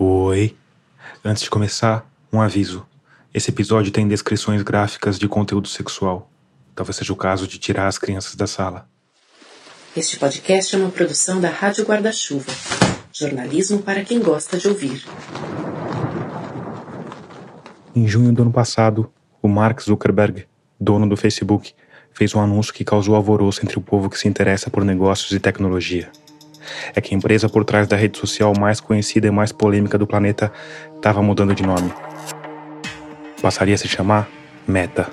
Oi. Antes de começar, um aviso. Esse episódio tem descrições gráficas de conteúdo sexual. Talvez seja o caso de tirar as crianças da sala. Este podcast é uma produção da Rádio Guarda-Chuva. Jornalismo para quem gosta de ouvir. Em junho do ano passado, o Mark Zuckerberg, dono do Facebook, fez um anúncio que causou alvoroço entre o povo que se interessa por negócios e tecnologia. É que a empresa por trás da rede social mais conhecida e mais polêmica do planeta estava mudando de nome. Passaria a se chamar Meta.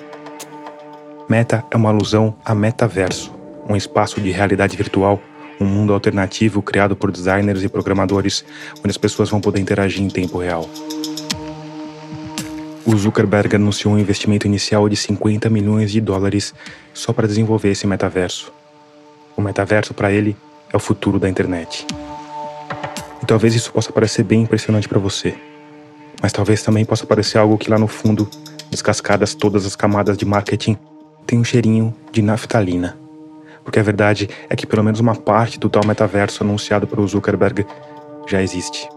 Meta é uma alusão a metaverso, um espaço de realidade virtual, um mundo alternativo criado por designers e programadores, onde as pessoas vão poder interagir em tempo real. O Zuckerberg anunciou um investimento inicial de 50 milhões de dólares só para desenvolver esse metaverso. O metaverso, para ele, é o futuro da internet. E talvez isso possa parecer bem impressionante para você, mas talvez também possa parecer algo que lá no fundo, descascadas todas as camadas de marketing, tem um cheirinho de naftalina. Porque a verdade é que pelo menos uma parte do tal metaverso anunciado pelo Zuckerberg já existe.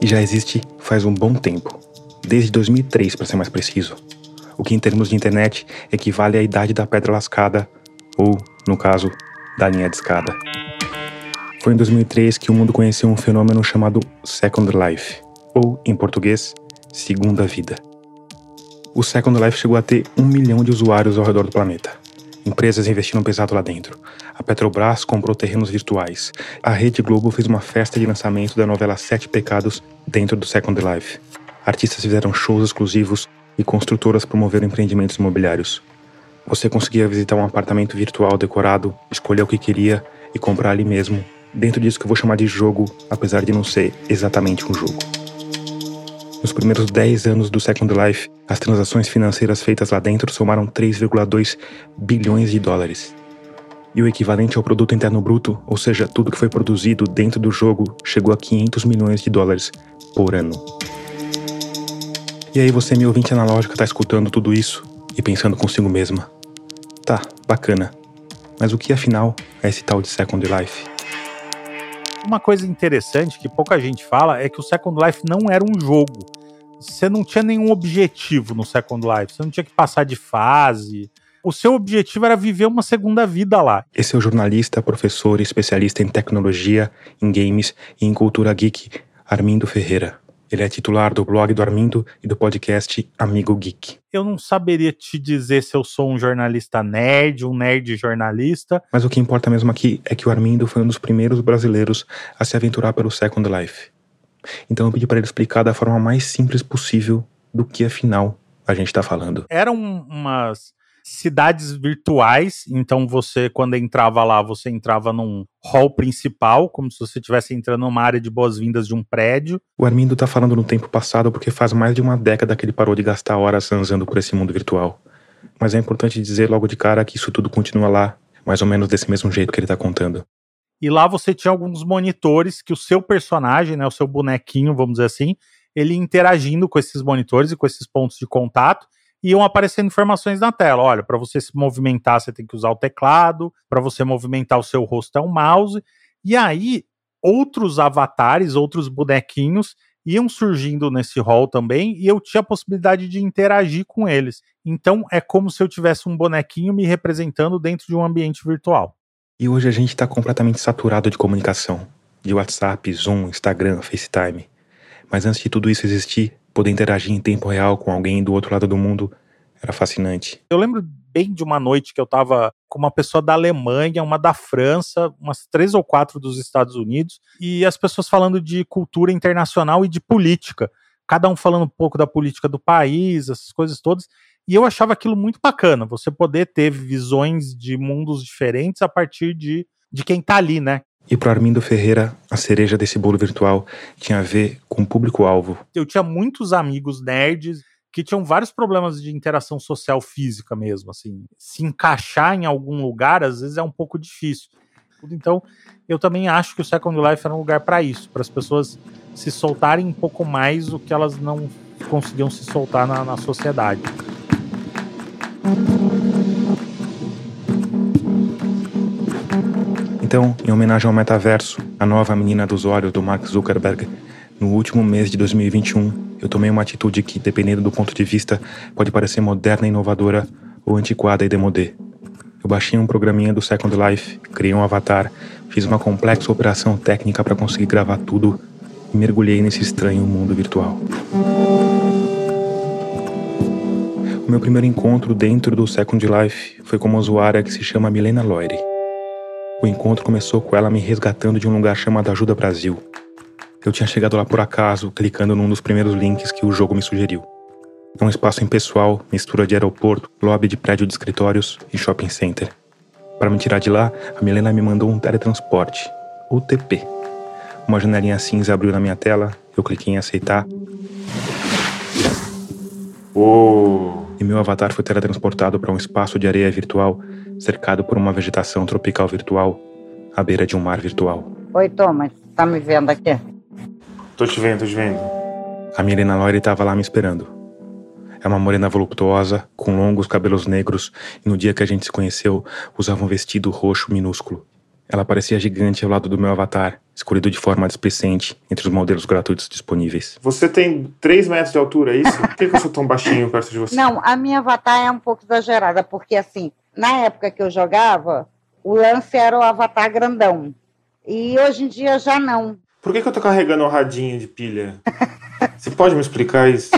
E já existe faz um bom tempo, desde 2003 para ser mais preciso, o que em termos de internet equivale à idade da pedra lascada, ou, no caso, da linha de escada. Foi em 2003 que o mundo conheceu um fenômeno chamado Second Life, ou, em português, Segunda Vida. O Second Life chegou a ter um milhão de usuários ao redor do planeta. Empresas investiram pesado lá dentro. A Petrobras comprou terrenos virtuais. A Rede Globo fez uma festa de lançamento da novela Sete Pecados dentro do Second Life. Artistas fizeram shows exclusivos e construtoras promoveram empreendimentos imobiliários. Você conseguia visitar um apartamento virtual decorado, escolher o que queria e comprar ali mesmo, dentro disso que eu vou chamar de jogo, apesar de não ser exatamente um jogo. Nos primeiros 10 anos do Second Life, as transações financeiras feitas lá dentro somaram 3,2 bilhões de dólares. E o equivalente ao produto interno bruto, ou seja, tudo que foi produzido dentro do jogo, chegou a 500 milhões de dólares por ano. E aí você, meu ouvinte analógico, está escutando tudo isso e pensando consigo mesma. Tá, bacana. Mas o que afinal é esse tal de Second Life? Uma coisa interessante que pouca gente fala é que o Second Life não era um jogo. Você não tinha nenhum objetivo no Second Life, você não tinha que passar de fase. O seu objetivo era viver uma segunda vida lá. Esse é o jornalista, professor e especialista em tecnologia, em games e em cultura geek, Armindo Ferreira. Ele é titular do blog do Armindo e do podcast Amigo Geek. Eu não saberia te dizer se eu sou um jornalista nerd, um nerd jornalista. Mas o que importa mesmo aqui é que o Armindo foi um dos primeiros brasileiros a se aventurar pelo Second Life. Então eu pedi para ele explicar da forma mais simples possível do que afinal a gente está falando. Eram umas cidades virtuais, então você, quando entrava lá, você entrava num hall principal, como se você estivesse entrando numa área de boas-vindas de um prédio. O Armindo tá falando no tempo passado porque faz mais de uma década que ele parou de gastar horas zanzando por esse mundo virtual. Mas é importante dizer logo de cara que isso tudo continua lá, mais ou menos desse mesmo jeito que ele tá contando. E lá você tinha alguns monitores que o seu personagem, né, o seu bonequinho, vamos dizer assim, ele interagindo com esses monitores e com esses pontos de contato, iam aparecendo informações na tela. Olha, para você se movimentar, você tem que usar o teclado, para você movimentar o seu rosto é um mouse. E aí, outros avatares, outros bonequinhos iam surgindo nesse hall também e eu tinha a possibilidade de interagir com eles. Então é como se eu tivesse um bonequinho me representando dentro de um ambiente virtual. E hoje a gente está completamente saturado de comunicação, de WhatsApp, Zoom, Instagram, FaceTime. Mas antes de tudo isso existir, poder interagir em tempo real com alguém do outro lado do mundo era fascinante. Eu lembro bem de uma noite que eu estava com uma pessoa da Alemanha, uma da França, umas três ou quatro dos Estados Unidos, e as pessoas falando de cultura internacional e de política. Cada um falando um pouco da política do país, essas coisas todas. E eu achava aquilo muito bacana, você poder ter visões de mundos diferentes a partir de, de quem tá ali, né? E para Armindo Ferreira, a cereja desse bolo virtual tinha a ver com o público-alvo. Eu tinha muitos amigos nerds que tinham vários problemas de interação social física mesmo, assim. Se encaixar em algum lugar, às vezes é um pouco difícil. Então, eu também acho que o Second Life era um lugar para isso, para as pessoas se soltarem um pouco mais do que elas não conseguiam se soltar na, na sociedade. Então, em homenagem ao metaverso, a nova menina dos olhos do Mark Zuckerberg, no último mês de 2021, eu tomei uma atitude que, dependendo do ponto de vista, pode parecer moderna inovadora ou antiquada e demodê. Eu baixei um programinha do Second Life, criei um avatar, fiz uma complexa operação técnica para conseguir gravar tudo e mergulhei nesse estranho mundo virtual. O meu primeiro encontro dentro do Second Life foi com uma usuária que se chama Milena Loire. O encontro começou com ela me resgatando de um lugar chamado Ajuda Brasil, eu tinha chegado lá por acaso, clicando num dos primeiros links que o jogo me sugeriu. É um espaço impessoal, mistura de aeroporto, lobby de prédio de escritórios e shopping center. Para me tirar de lá, a Milena me mandou um teletransporte, ou TP. Uma janelinha cinza abriu na minha tela, eu cliquei em aceitar. Oh. E meu avatar foi teletransportado para um espaço de areia virtual, cercado por uma vegetação tropical virtual, à beira de um mar virtual. Oi, Thomas, tá me vendo aqui? Tô te vendo, tô te vendo. A Milena Loire estava lá me esperando. É uma morena voluptuosa, com longos cabelos negros, e no dia que a gente se conheceu, usava um vestido roxo minúsculo. Ela parecia gigante ao lado do meu avatar, escolhido de forma displicente entre os modelos gratuitos disponíveis. Você tem 3 metros de altura, é isso? Por que, que eu sou tão baixinho perto de você? Não, a minha avatar é um pouco exagerada, porque assim, na época que eu jogava, o lance era o avatar grandão. E hoje em dia já não. Por que, que eu tô carregando um radinho de pilha? Você pode me explicar isso?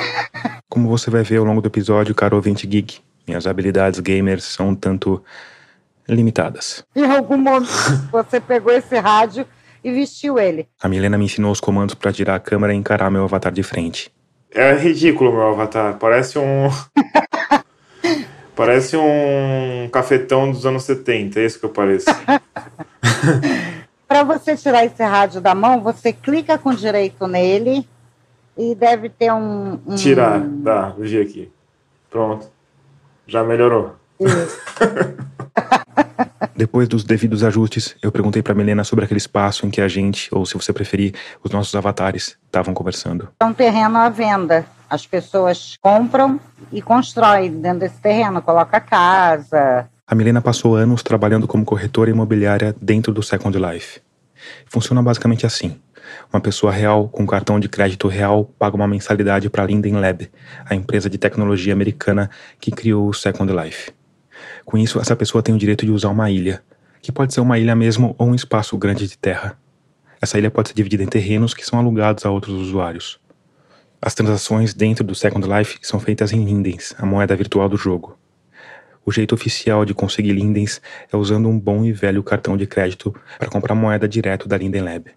Como você vai ver ao longo do episódio, caro ouvinte geek, minhas habilidades gamers são um tanto limitadas. Em algum momento você pegou esse rádio e vestiu ele. A Milena me ensinou os comandos para tirar a câmera e encarar meu avatar de frente. É ridículo meu avatar, parece um Parece um cafetão dos anos 70, é isso que eu pareço. Para você tirar esse rádio da mão, você clica com direito nele e deve ter um. um... Tirar, dá, vi aqui. Pronto. Já melhorou. Depois dos devidos ajustes, eu perguntei para Milena sobre aquele espaço em que a gente, ou se você preferir, os nossos avatares, estavam conversando. É um terreno à venda. As pessoas compram e constroem dentro desse terreno, coloca casa, a Milena passou anos trabalhando como corretora imobiliária dentro do Second Life. Funciona basicamente assim. Uma pessoa real com cartão de crédito real paga uma mensalidade para a Linden Lab, a empresa de tecnologia americana que criou o Second Life. Com isso, essa pessoa tem o direito de usar uma ilha, que pode ser uma ilha mesmo ou um espaço grande de terra. Essa ilha pode ser dividida em terrenos que são alugados a outros usuários. As transações dentro do Second Life são feitas em Lindens, a moeda virtual do jogo. O jeito oficial de conseguir Lindens é usando um bom e velho cartão de crédito para comprar moeda direto da Linden Lab.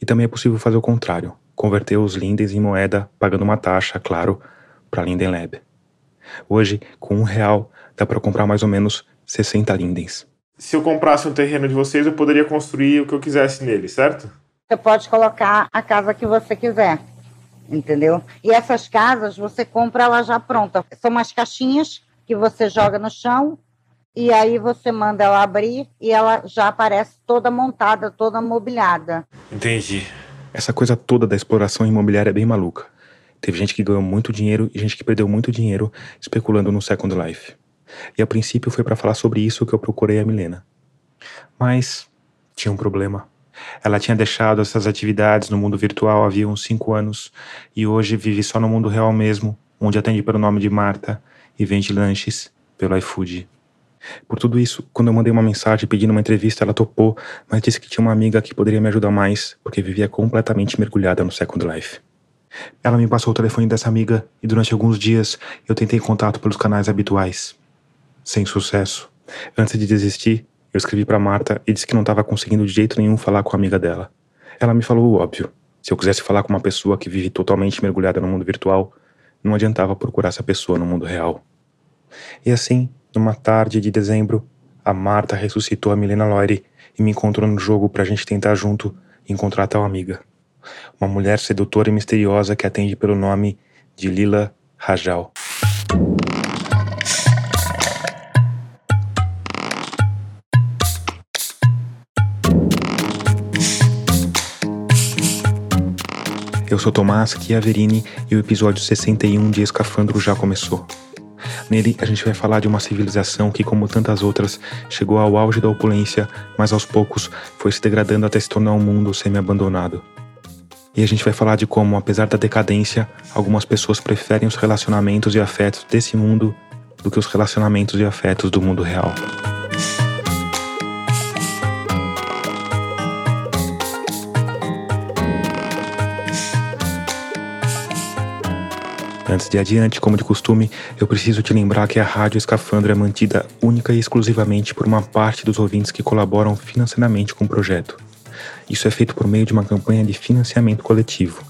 E também é possível fazer o contrário, converter os Lindens em moeda pagando uma taxa, claro, para a Linden Lab. Hoje, com um real, dá para comprar mais ou menos 60 Lindens. Se eu comprasse um terreno de vocês, eu poderia construir o que eu quisesse nele, certo? Você pode colocar a casa que você quiser, entendeu? E essas casas você compra ela já pronta. São umas caixinhas que você joga no chão e aí você manda ela abrir e ela já aparece toda montada, toda mobiliada. Entendi. Essa coisa toda da exploração imobiliária é bem maluca. Teve gente que ganhou muito dinheiro e gente que perdeu muito dinheiro especulando no Second Life. E a princípio foi para falar sobre isso que eu procurei a Milena. Mas tinha um problema. Ela tinha deixado essas atividades no mundo virtual havia uns cinco anos e hoje vive só no mundo real mesmo, onde atende pelo nome de Marta e vende lanches pelo iFood. Por tudo isso, quando eu mandei uma mensagem pedindo uma entrevista, ela topou, mas disse que tinha uma amiga que poderia me ajudar mais, porque vivia completamente mergulhada no Second Life. Ela me passou o telefone dessa amiga e durante alguns dias eu tentei contato pelos canais habituais. Sem sucesso. Antes de desistir, eu escrevi para Marta e disse que não estava conseguindo de jeito nenhum falar com a amiga dela. Ela me falou o óbvio. Se eu quisesse falar com uma pessoa que vive totalmente mergulhada no mundo virtual, não adiantava procurar essa pessoa no mundo real. E assim, numa tarde de dezembro, a Marta ressuscitou a Milena Loire e me encontrou no jogo pra gente tentar junto encontrar tal amiga. Uma mulher sedutora e misteriosa que atende pelo nome de Lila Rajal. Eu sou Tomás Chiaverini e o episódio 61 de Escafandro já começou. Nele, a gente vai falar de uma civilização que, como tantas outras, chegou ao auge da opulência, mas aos poucos foi se degradando até se tornar um mundo semi-abandonado. E a gente vai falar de como, apesar da decadência, algumas pessoas preferem os relacionamentos e afetos desse mundo do que os relacionamentos e afetos do mundo real. Antes de adiante, como de costume, eu preciso te lembrar que a Rádio Escafandro é mantida única e exclusivamente por uma parte dos ouvintes que colaboram financeiramente com o projeto. Isso é feito por meio de uma campanha de financiamento coletivo.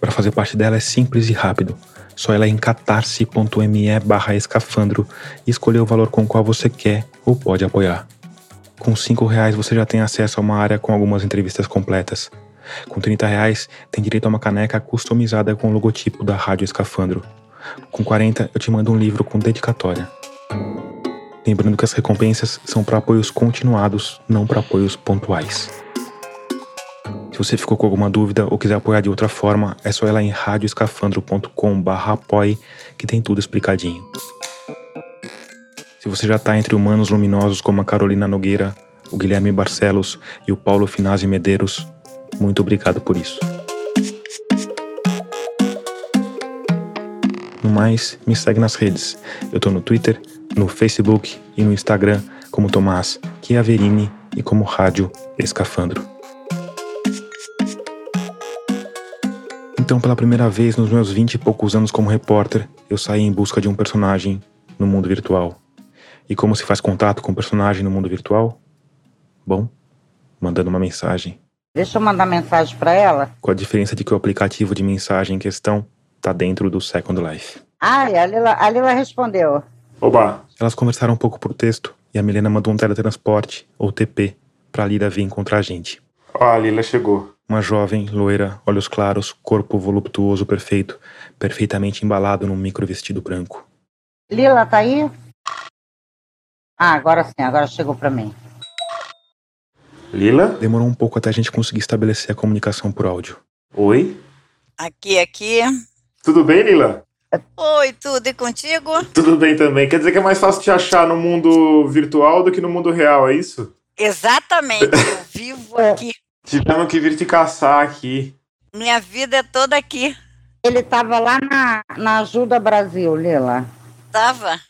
Para fazer parte dela é simples e rápido. Só ela em catarse.me barra escafandro e escolher o valor com o qual você quer ou pode apoiar. Com cinco reais você já tem acesso a uma área com algumas entrevistas completas, com 30 reais, tem direito a uma caneca customizada com o logotipo da Rádio Escafandro. Com 40, eu te mando um livro com dedicatória. Lembrando que as recompensas são para apoios continuados, não para apoios pontuais. Se você ficou com alguma dúvida ou quiser apoiar de outra forma, é só ir lá em radioescafandro.com/apoie que tem tudo explicadinho. Se você já está entre humanos luminosos como a Carolina Nogueira, o Guilherme Barcelos e o Paulo Finazzi Medeiros, muito obrigado por isso. No mais, me segue nas redes. Eu tô no Twitter, no Facebook e no Instagram como Tomás Chiaverini e como Rádio Escafandro. Então, pela primeira vez nos meus vinte e poucos anos como repórter, eu saí em busca de um personagem no mundo virtual. E como se faz contato com um personagem no mundo virtual? Bom, mandando uma mensagem. Deixa eu mandar mensagem para ela. Com a diferença de que o aplicativo de mensagem em questão tá dentro do Second Life. Ai, a Lila, a Lila respondeu. Oba! Elas conversaram um pouco por texto e a Milena mandou um teletransporte, ou TP, pra Lila vir encontrar a gente. Ó, a Lila chegou. Uma jovem, loira, olhos claros, corpo voluptuoso perfeito, perfeitamente embalado num micro vestido branco. Lila, tá aí? Ah, agora sim, agora chegou pra mim. Lila? Demorou um pouco até a gente conseguir estabelecer a comunicação por áudio. Oi? Aqui, aqui. Tudo bem, Lila? Oi, tudo e contigo? Tudo bem também. Quer dizer que é mais fácil te achar no mundo virtual do que no mundo real, é isso? Exatamente, eu vivo aqui. Tivemos que vir te caçar aqui. Minha vida é toda aqui. Ele tava lá na, na Ajuda Brasil, Lila. Tava.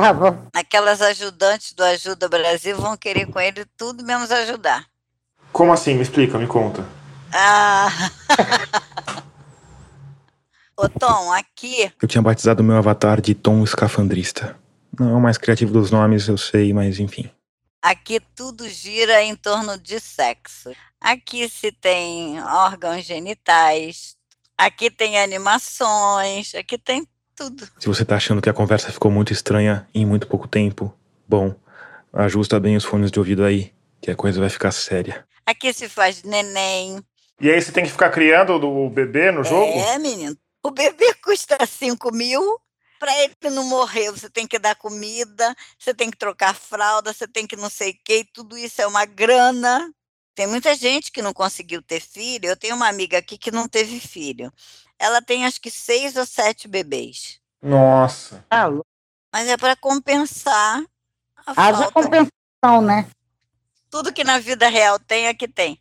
Tava. Aquelas ajudantes do Ajuda Brasil vão querer com ele tudo menos ajudar. Como assim? Me explica, me conta. Ah. Ô Tom, aqui. Eu tinha batizado meu avatar de Tom Escafandrista. Não é o mais criativo dos nomes, eu sei, mas enfim. Aqui tudo gira em torno de sexo. Aqui se tem órgãos genitais, aqui tem animações, aqui tem tudo. Se você tá achando que a conversa ficou muito estranha em muito pouco tempo, bom, ajusta bem os fones de ouvido aí, que a coisa vai ficar séria. Aqui se faz neném. E aí você tem que ficar criando o bebê no jogo? É, menino. O bebê custa 5 mil. Para ele não morrer, você tem que dar comida, você tem que trocar fralda, você tem que não sei o quê, tudo isso é uma grana. Tem muita gente que não conseguiu ter filho. Eu tenho uma amiga aqui que não teve filho. Ela tem acho que seis ou sete bebês. Nossa. Ah, Mas é para compensar a haja falta. compensação, né? Tudo que na vida real tem, aqui tem.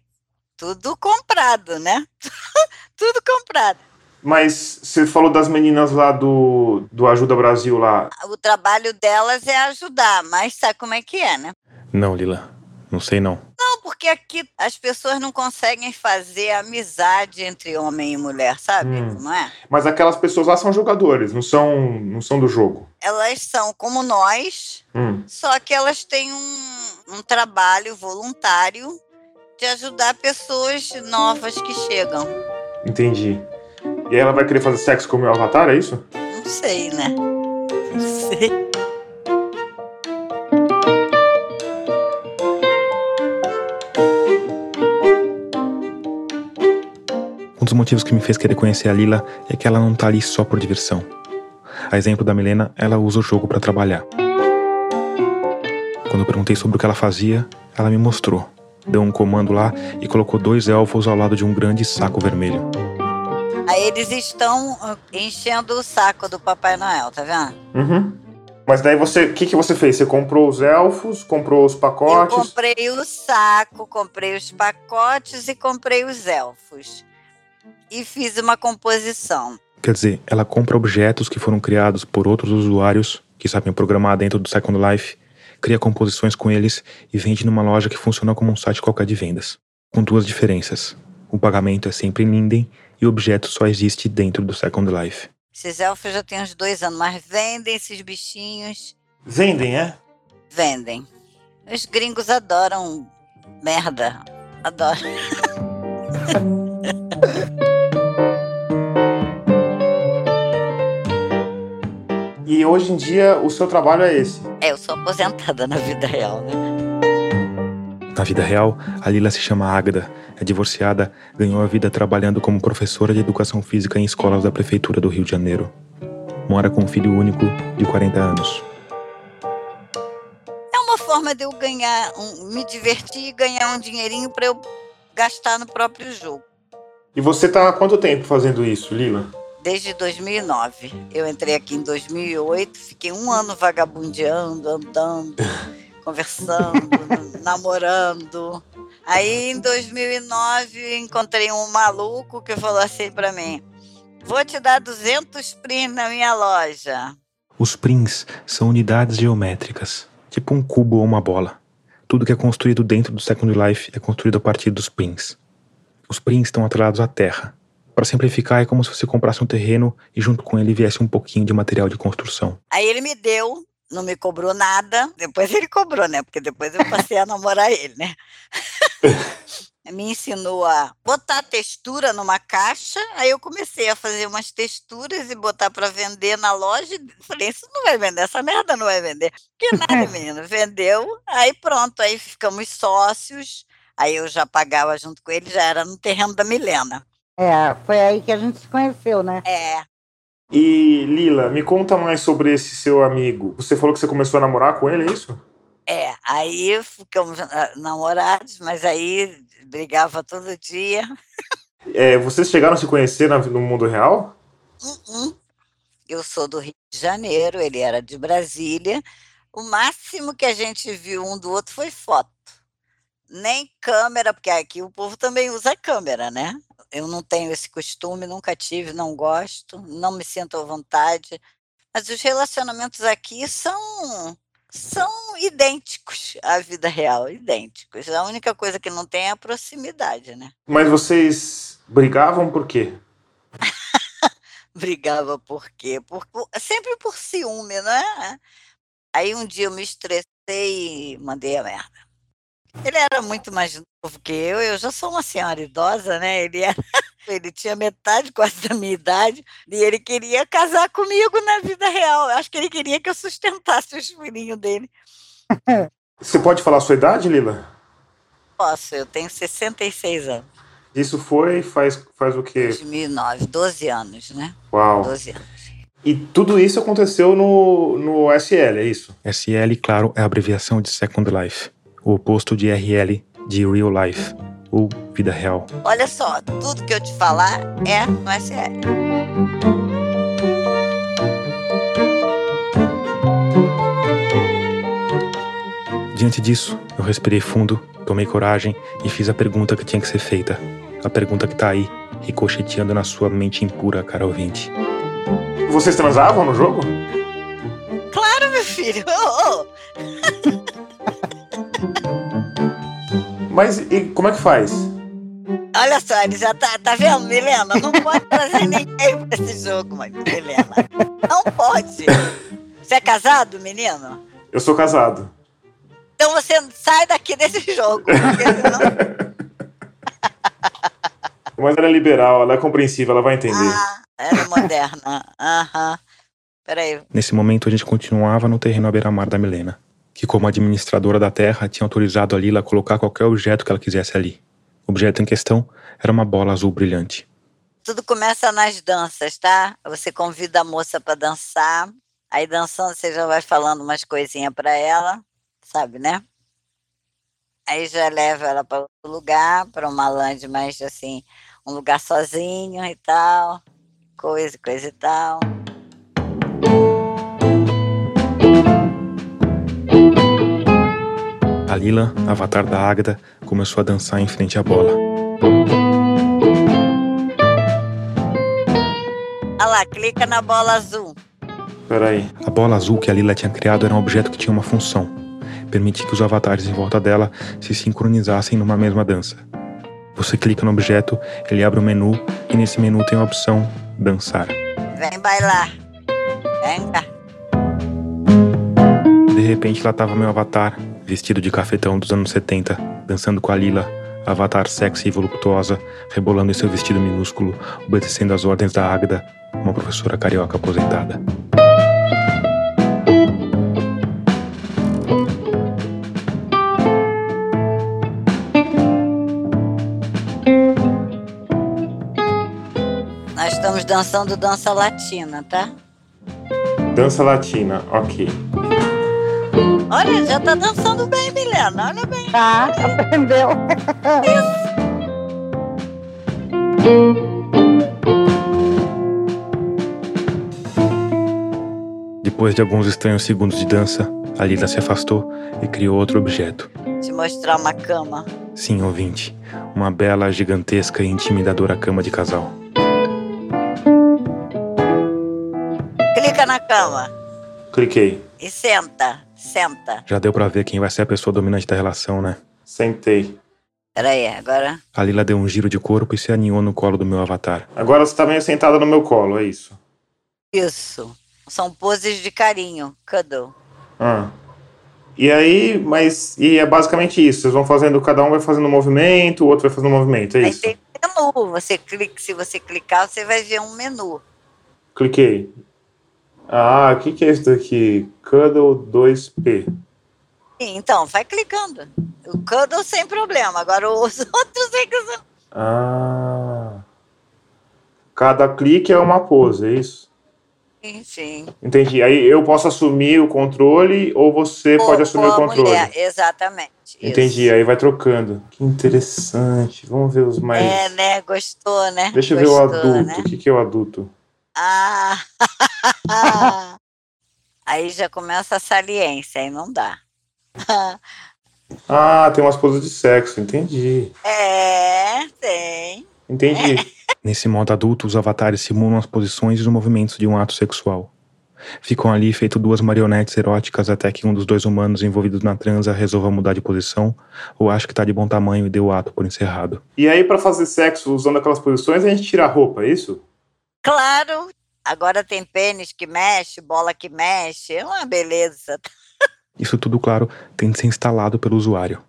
Tudo comprado, né? Tudo comprado. Mas você falou das meninas lá do, do Ajuda Brasil lá. O trabalho delas é ajudar, mas sabe como é que é, né? Não, Lila, não sei não. Não, porque aqui as pessoas não conseguem fazer amizade entre homem e mulher, sabe? Hum. Como é? Mas aquelas pessoas lá são jogadores, não são, não são do jogo. Elas são como nós, Hum. só que elas têm um, um trabalho voluntário de ajudar pessoas novas que chegam. Entendi. E aí ela vai querer fazer sexo com o meu avatar, é isso? Não sei, né? Não sei. Motivos que me fez querer conhecer a Lila é que ela não tá ali só por diversão. A exemplo da Milena, ela usa o jogo para trabalhar. Quando eu perguntei sobre o que ela fazia, ela me mostrou. Deu um comando lá e colocou dois elfos ao lado de um grande saco vermelho. Aí eles estão ah, enchendo o saco do Papai Noel, tá vendo? Uhum. Mas daí você, o que, que você fez? Você comprou os elfos, comprou os Eu pacotes? comprei o saco, comprei os pacotes e comprei os elfos. E fiz uma composição. Quer dizer, ela compra objetos que foram criados por outros usuários que sabem programar dentro do Second Life, cria composições com eles e vende numa loja que funciona como um site qualquer de vendas. Com duas diferenças. O pagamento é sempre em Linden e o objeto só existe dentro do Second Life. Esses elfos já têm uns dois anos, mas vendem esses bichinhos. Vendem, é? Vendem. Os gringos adoram merda. Adoram. E hoje em dia o seu trabalho é esse. É, eu sou aposentada na vida real, né? Na vida real, a Lila se chama Ágada, é divorciada, ganhou a vida trabalhando como professora de educação física em escolas da prefeitura do Rio de Janeiro. Mora com um filho único de 40 anos. É uma forma de eu ganhar, um, me divertir e ganhar um dinheirinho para eu gastar no próprio jogo. E você tá há quanto tempo fazendo isso, Lila? Desde 2009. Eu entrei aqui em 2008, fiquei um ano vagabundeando, andando, conversando, namorando. Aí em 2009 encontrei um maluco que falou assim para mim: Vou te dar 200 prints na minha loja. Os prins são unidades geométricas, tipo um cubo ou uma bola. Tudo que é construído dentro do Second Life é construído a partir dos prins. Os prins estão atrelados à terra. Para simplificar, é como se você comprasse um terreno e junto com ele viesse um pouquinho de material de construção. Aí ele me deu, não me cobrou nada. Depois ele cobrou, né? Porque depois eu passei a namorar ele, né? me ensinou a botar textura numa caixa. Aí eu comecei a fazer umas texturas e botar para vender na loja. Falei, isso não vai vender, essa merda não vai vender. Que nada, menino. Vendeu. Aí pronto, aí ficamos sócios. Aí eu já pagava junto com ele, já era no terreno da Milena. É, foi aí que a gente se conheceu, né? É, E Lila, me conta mais sobre esse seu amigo. Você falou que você começou a namorar com ele, é isso? é. Aí ficamos namorados, mas aí brigava todo dia. É, vocês chegaram a se conhecer no mundo real? Uhum. Eu sou do Rio de Janeiro, ele era de Brasília. O máximo que a gente viu um do outro foi foto. Nem câmera, porque aqui o povo também usa câmera, né? Eu não tenho esse costume, nunca tive, não gosto, não me sinto à vontade. Mas os relacionamentos aqui são são idênticos à vida real, idênticos. A única coisa que não tem é a proximidade, né? Mas vocês brigavam por quê? Brigava por quê? Por, por- sempre por ciúme, né? Aí um dia eu me estressei e mandei a merda. Ele era muito mais novo que eu, eu já sou uma senhora idosa, né? Ele era, ele tinha metade quase da minha idade e ele queria casar comigo na vida real. Eu acho que ele queria que eu sustentasse os filhinhos dele. Você pode falar a sua idade, Lila? Posso, eu tenho 66 anos, Isso foi faz, faz o quê? 2009, 12 anos, né? Uau. 12 anos. E tudo isso aconteceu no, no SL, é isso? SL, claro, é a abreviação de Second Life, o oposto de RL de Real Life, ou vida real. Olha só, tudo que eu te falar é no SL. Diante disso, eu respirei fundo, tomei coragem e fiz a pergunta que tinha que ser feita. A pergunta que tá aí, ricocheteando na sua mente impura, cara ouvinte. Vocês transavam no jogo? Claro, meu filho. Ô, ô. Mas e como é que faz? Olha só, ele já tá, tá vendo, Milena? Não pode trazer ninguém pra esse jogo, mas, Milena. Não pode. Você é casado, menino? Eu sou casado. Então você sai daqui desse jogo. senão- Mas ela é liberal, ela é compreensiva, ela vai entender. Ah, ela é moderna. Aham. Peraí. Nesse momento, a gente continuava no terreno à beira-mar da Milena, que, como administradora da terra, tinha autorizado a Lila a colocar qualquer objeto que ela quisesse ali. O objeto em questão era uma bola azul brilhante. Tudo começa nas danças, tá? Você convida a moça pra dançar. Aí dançando você já vai falando umas coisinhas pra ela, sabe, né? Aí já leva ela para outro lugar, para uma land mais assim, um lugar sozinho e tal, coisa, coisa e tal. A Lila, avatar da Águeda, começou a dançar em frente à bola. Olha lá, clica na bola azul. Peraí. A bola azul que a Lila tinha criado era um objeto que tinha uma função: permitir que os avatares em volta dela se sincronizassem numa mesma dança. Você clica no objeto, ele abre um menu e nesse menu tem a opção dançar. Vem bailar. Vem cá. De repente lá tava meu avatar, vestido de cafetão dos anos 70, dançando com a Lila, avatar sexy e voluptuosa, rebolando em seu vestido minúsculo, obedecendo às ordens da Águeda, uma professora carioca aposentada. Nós estamos dançando dança latina, tá? Dança latina, ok. Olha, já tá dançando bem, Milena. Olha bem. Tá, aprendeu. Depois de alguns estranhos segundos de dança, a Lila se afastou e criou outro objeto. Te mostrar uma cama. Sim, ouvinte, uma bela, gigantesca e intimidadora cama de casal. Clica na cama Cliquei. e senta. Senta. Já deu pra ver quem vai ser a pessoa dominante da relação, né? Sentei. Peraí, agora. A Lila deu um giro de corpo e se aninhou no colo do meu avatar. Agora você tá meio sentada no meu colo, é isso? Isso. São poses de carinho. Cuddle. Ah. E aí, mas. E é basicamente isso. Vocês vão fazendo, cada um vai fazendo um movimento, o outro vai fazendo um movimento, é Aí isso? tem menu. Você clica, se você clicar, você vai ver um menu. Cliquei. Ah, o que, que é isso daqui? Cuddle 2P. Sim, Então, vai clicando. O cuddle sem problema. Agora os outros é que são. Ah. Cada clique é uma pose, é isso? Sim, sim. Entendi. Aí eu posso assumir o controle ou você pode Ou- assumir ou o controle. mulher, exatamente. isso. Entendi. Aí vai trocando. Que interessante. Vamos ver os mais. É, né? Gostou, né? Deixa eu ver o adulto. né? O que, que é o adulto? Ah! aí já começa a saliência, aí não dá. Ah, tem umas poses de sexo. Entendi. é, tem. Entendi. Nesse modo adulto, os avatares simulam as posições e os movimentos de um ato sexual. Ficam ali feito duas marionetes eróticas até que um dos dois humanos envolvidos na transa resolva mudar de posição ou acha que tá de bom tamanho e dê o ato por encerrado. E aí, pra fazer sexo usando aquelas posições, a gente tira a roupa, é isso? Claro, agora tem pênis que mexe, bola que mexe, é uma beleza. Isso tudo, claro, tem de ser instalado pelo usuário.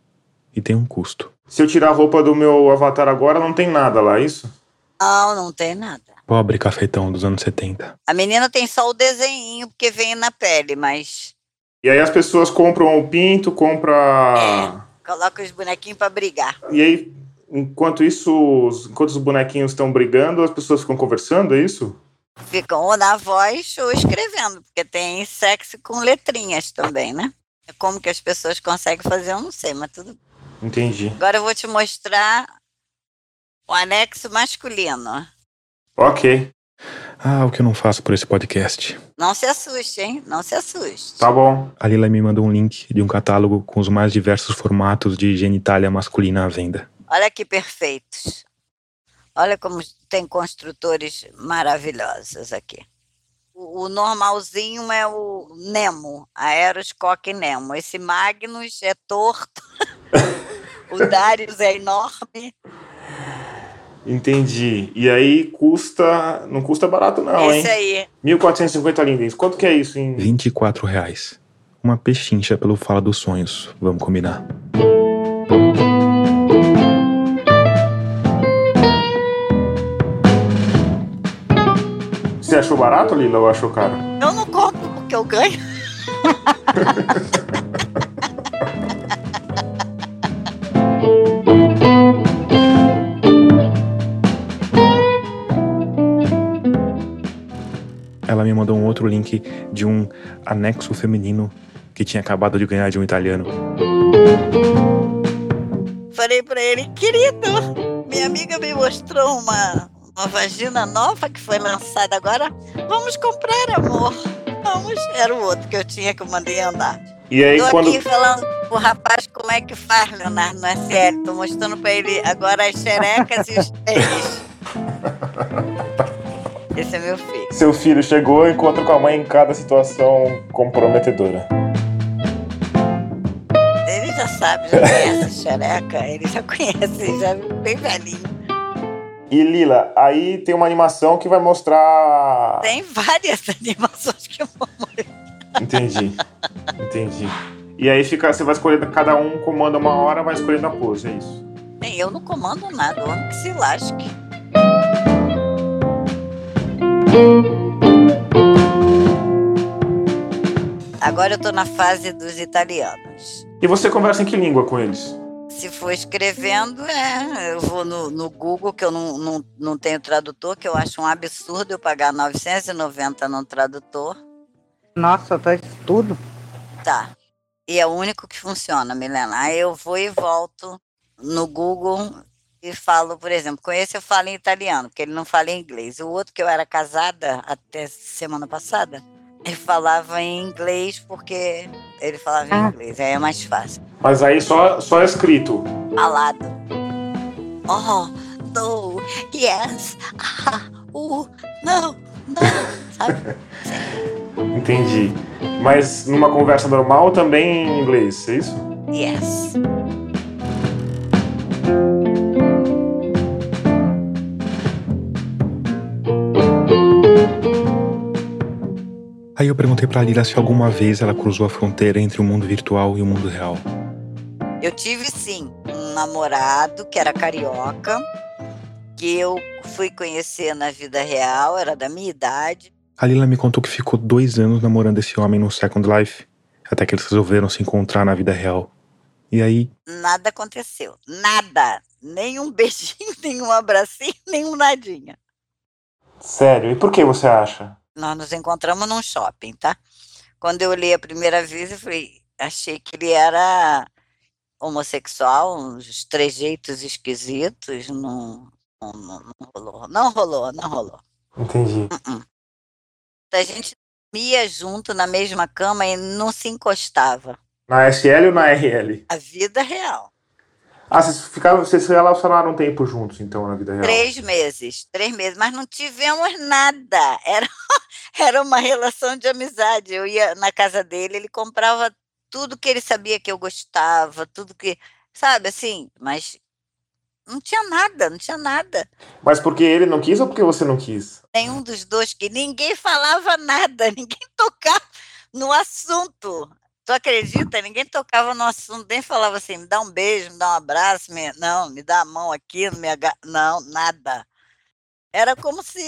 E tem um custo. Se eu tirar a roupa do meu avatar agora, não tem nada lá, é isso? Não, não tem nada. Pobre cafetão dos anos 70. A menina tem só o desenho, porque vem na pele, mas E aí as pessoas compram o pinto, compra. coloca os bonequinhos pra brigar. E aí, enquanto isso, enquanto os bonequinhos estão brigando, as pessoas ficam conversando, é isso? Ficam ou na voz ou escrevendo, porque tem sexo com letrinhas também, né? É Como que as pessoas conseguem fazer, eu não sei, mas tudo. Entendi. Agora eu vou te mostrar o anexo masculino. Ok, Ah, o que eu não faço por esse podcast. Não se assuste, hein? Não se assuste. tá bom. A Lila me mandou um link de um catálogo com os mais diversos formatos de genitália masculina à venda. Olha que perfeitos. Olha como tem construtores maravilhosos aqui. O, o normalzinho é o Nemo, Aeroscoque Nemo. Esse Magnus é torto. o Darius é enorme. Entendi. E aí custa. Não custa barato, não, hein? Esse aí. 1450 lindens. Quanto que é isso em. 24 reais. Uma pechincha pelo Fala dos Sonhos, vamos combinar. Achou barato, Lila, ou achou caro? Eu não compro porque eu ganho. Ela me mandou um outro link de um anexo feminino que tinha acabado de ganhar de um italiano. falei pra ele, querido, minha amiga me mostrou uma, uma vagina nova que foi lançada agora. Vamos comprar, amor. Vamos. Era o outro que eu tinha que eu mandei andar. E aí, Tô quando. aqui falando pro rapaz como é que faz, Leonardo, no SL. Tô mostrando pra ele agora as xerecas e os pés. Esse é meu filho. Seu filho chegou e encontra com a mãe em cada situação comprometedora. Ele já sabe, já conhece xereca, ele já conhece, já é bem velhinho. E Lila, aí tem uma animação que vai mostrar. Tem várias animações que eu Entendi. Entendi. E aí fica, você vai escolhendo, cada um comanda uma hora, vai escolhendo a pose, é isso. Nem eu não comando nada, o homem que se lasque. Agora eu tô na fase dos italianos. E você conversa em que língua com eles? Se for escrevendo, é, eu vou no, no Google, que eu não, não, não tenho tradutor, que eu acho um absurdo eu pagar 990 no tradutor. Nossa, tá isso tudo. Tá. E é o único que funciona, Milena. Aí eu vou e volto no Google e falo, por exemplo, com esse eu falo em italiano, porque ele não fala em inglês. O outro que eu era casada até semana passada, ele falava em inglês porque ele falava em Ah. inglês, aí é mais fácil. Mas aí só, só escrito. Falado. Oh, no, yes, ah, uh, não, não, sabe? Entendi. Mas numa conversa normal também em inglês, é isso? Yes. Aí eu perguntei pra Lila se alguma vez ela cruzou a fronteira entre o mundo virtual e o mundo real. Eu tive sim um namorado que era carioca, que eu fui conhecer na vida real, era da minha idade. A Lila me contou que ficou dois anos namorando esse homem no Second Life, até que eles resolveram se encontrar na vida real. E aí, Nada aconteceu, nada, nem um beijinho, nem um abracinho, nem um nadinha. Sério? E por que você acha? Nós nos encontramos num shopping, tá? Quando eu olhei a primeira vez, eu falei, achei que ele era homossexual, uns trejeitos esquisitos, não, não, não, rolou, não rolou, não rolou. Entendi. A gente dormia junto na mesma cama e não se encostava. Na SL ou na RL? A vida real. Ah, vocês ficaram, vocês se relacionaram um tempo juntos, então, na vida real. Três meses, três meses, mas não tivemos nada. Era, era uma relação de amizade. Eu ia na casa dele, ele comprava tudo que ele sabia que eu gostava, tudo que, sabe, assim, mas não tinha nada, não tinha nada. Mas porque ele não quis ou porque você não quis? Nenhum dos dois que ninguém falava nada, ninguém tocava no assunto. Tu acredita? Ninguém tocava no assunto, nem falava assim, me dá um beijo, me dá um abraço, me... não, me dá a mão aqui, me aga... não, nada. Era como se,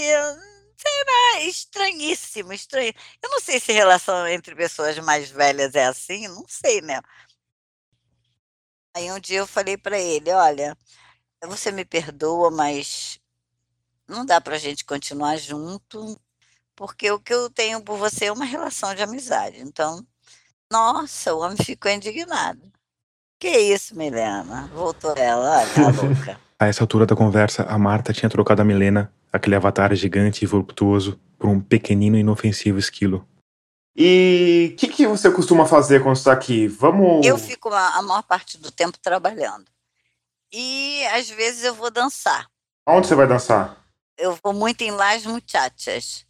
sei lá, estranhíssimo, estranho. Eu não sei se relação entre pessoas mais velhas é assim, não sei, né? Aí um dia eu falei para ele, olha, você me perdoa, mas não dá pra gente continuar junto, porque o que eu tenho por você é uma relação de amizade. Então, nossa, o homem ficou indignado. Que isso, Milena? Voltou ela, olha, tá louca. a essa altura da conversa, a Marta tinha trocado a Milena, aquele avatar gigante e voluptuoso, por um pequenino e inofensivo esquilo. E o que, que você costuma fazer quando está aqui? Vamos. Eu fico a a maior parte do tempo trabalhando. E às vezes eu vou dançar. Aonde você vai dançar? Eu vou muito em Las Muchachas.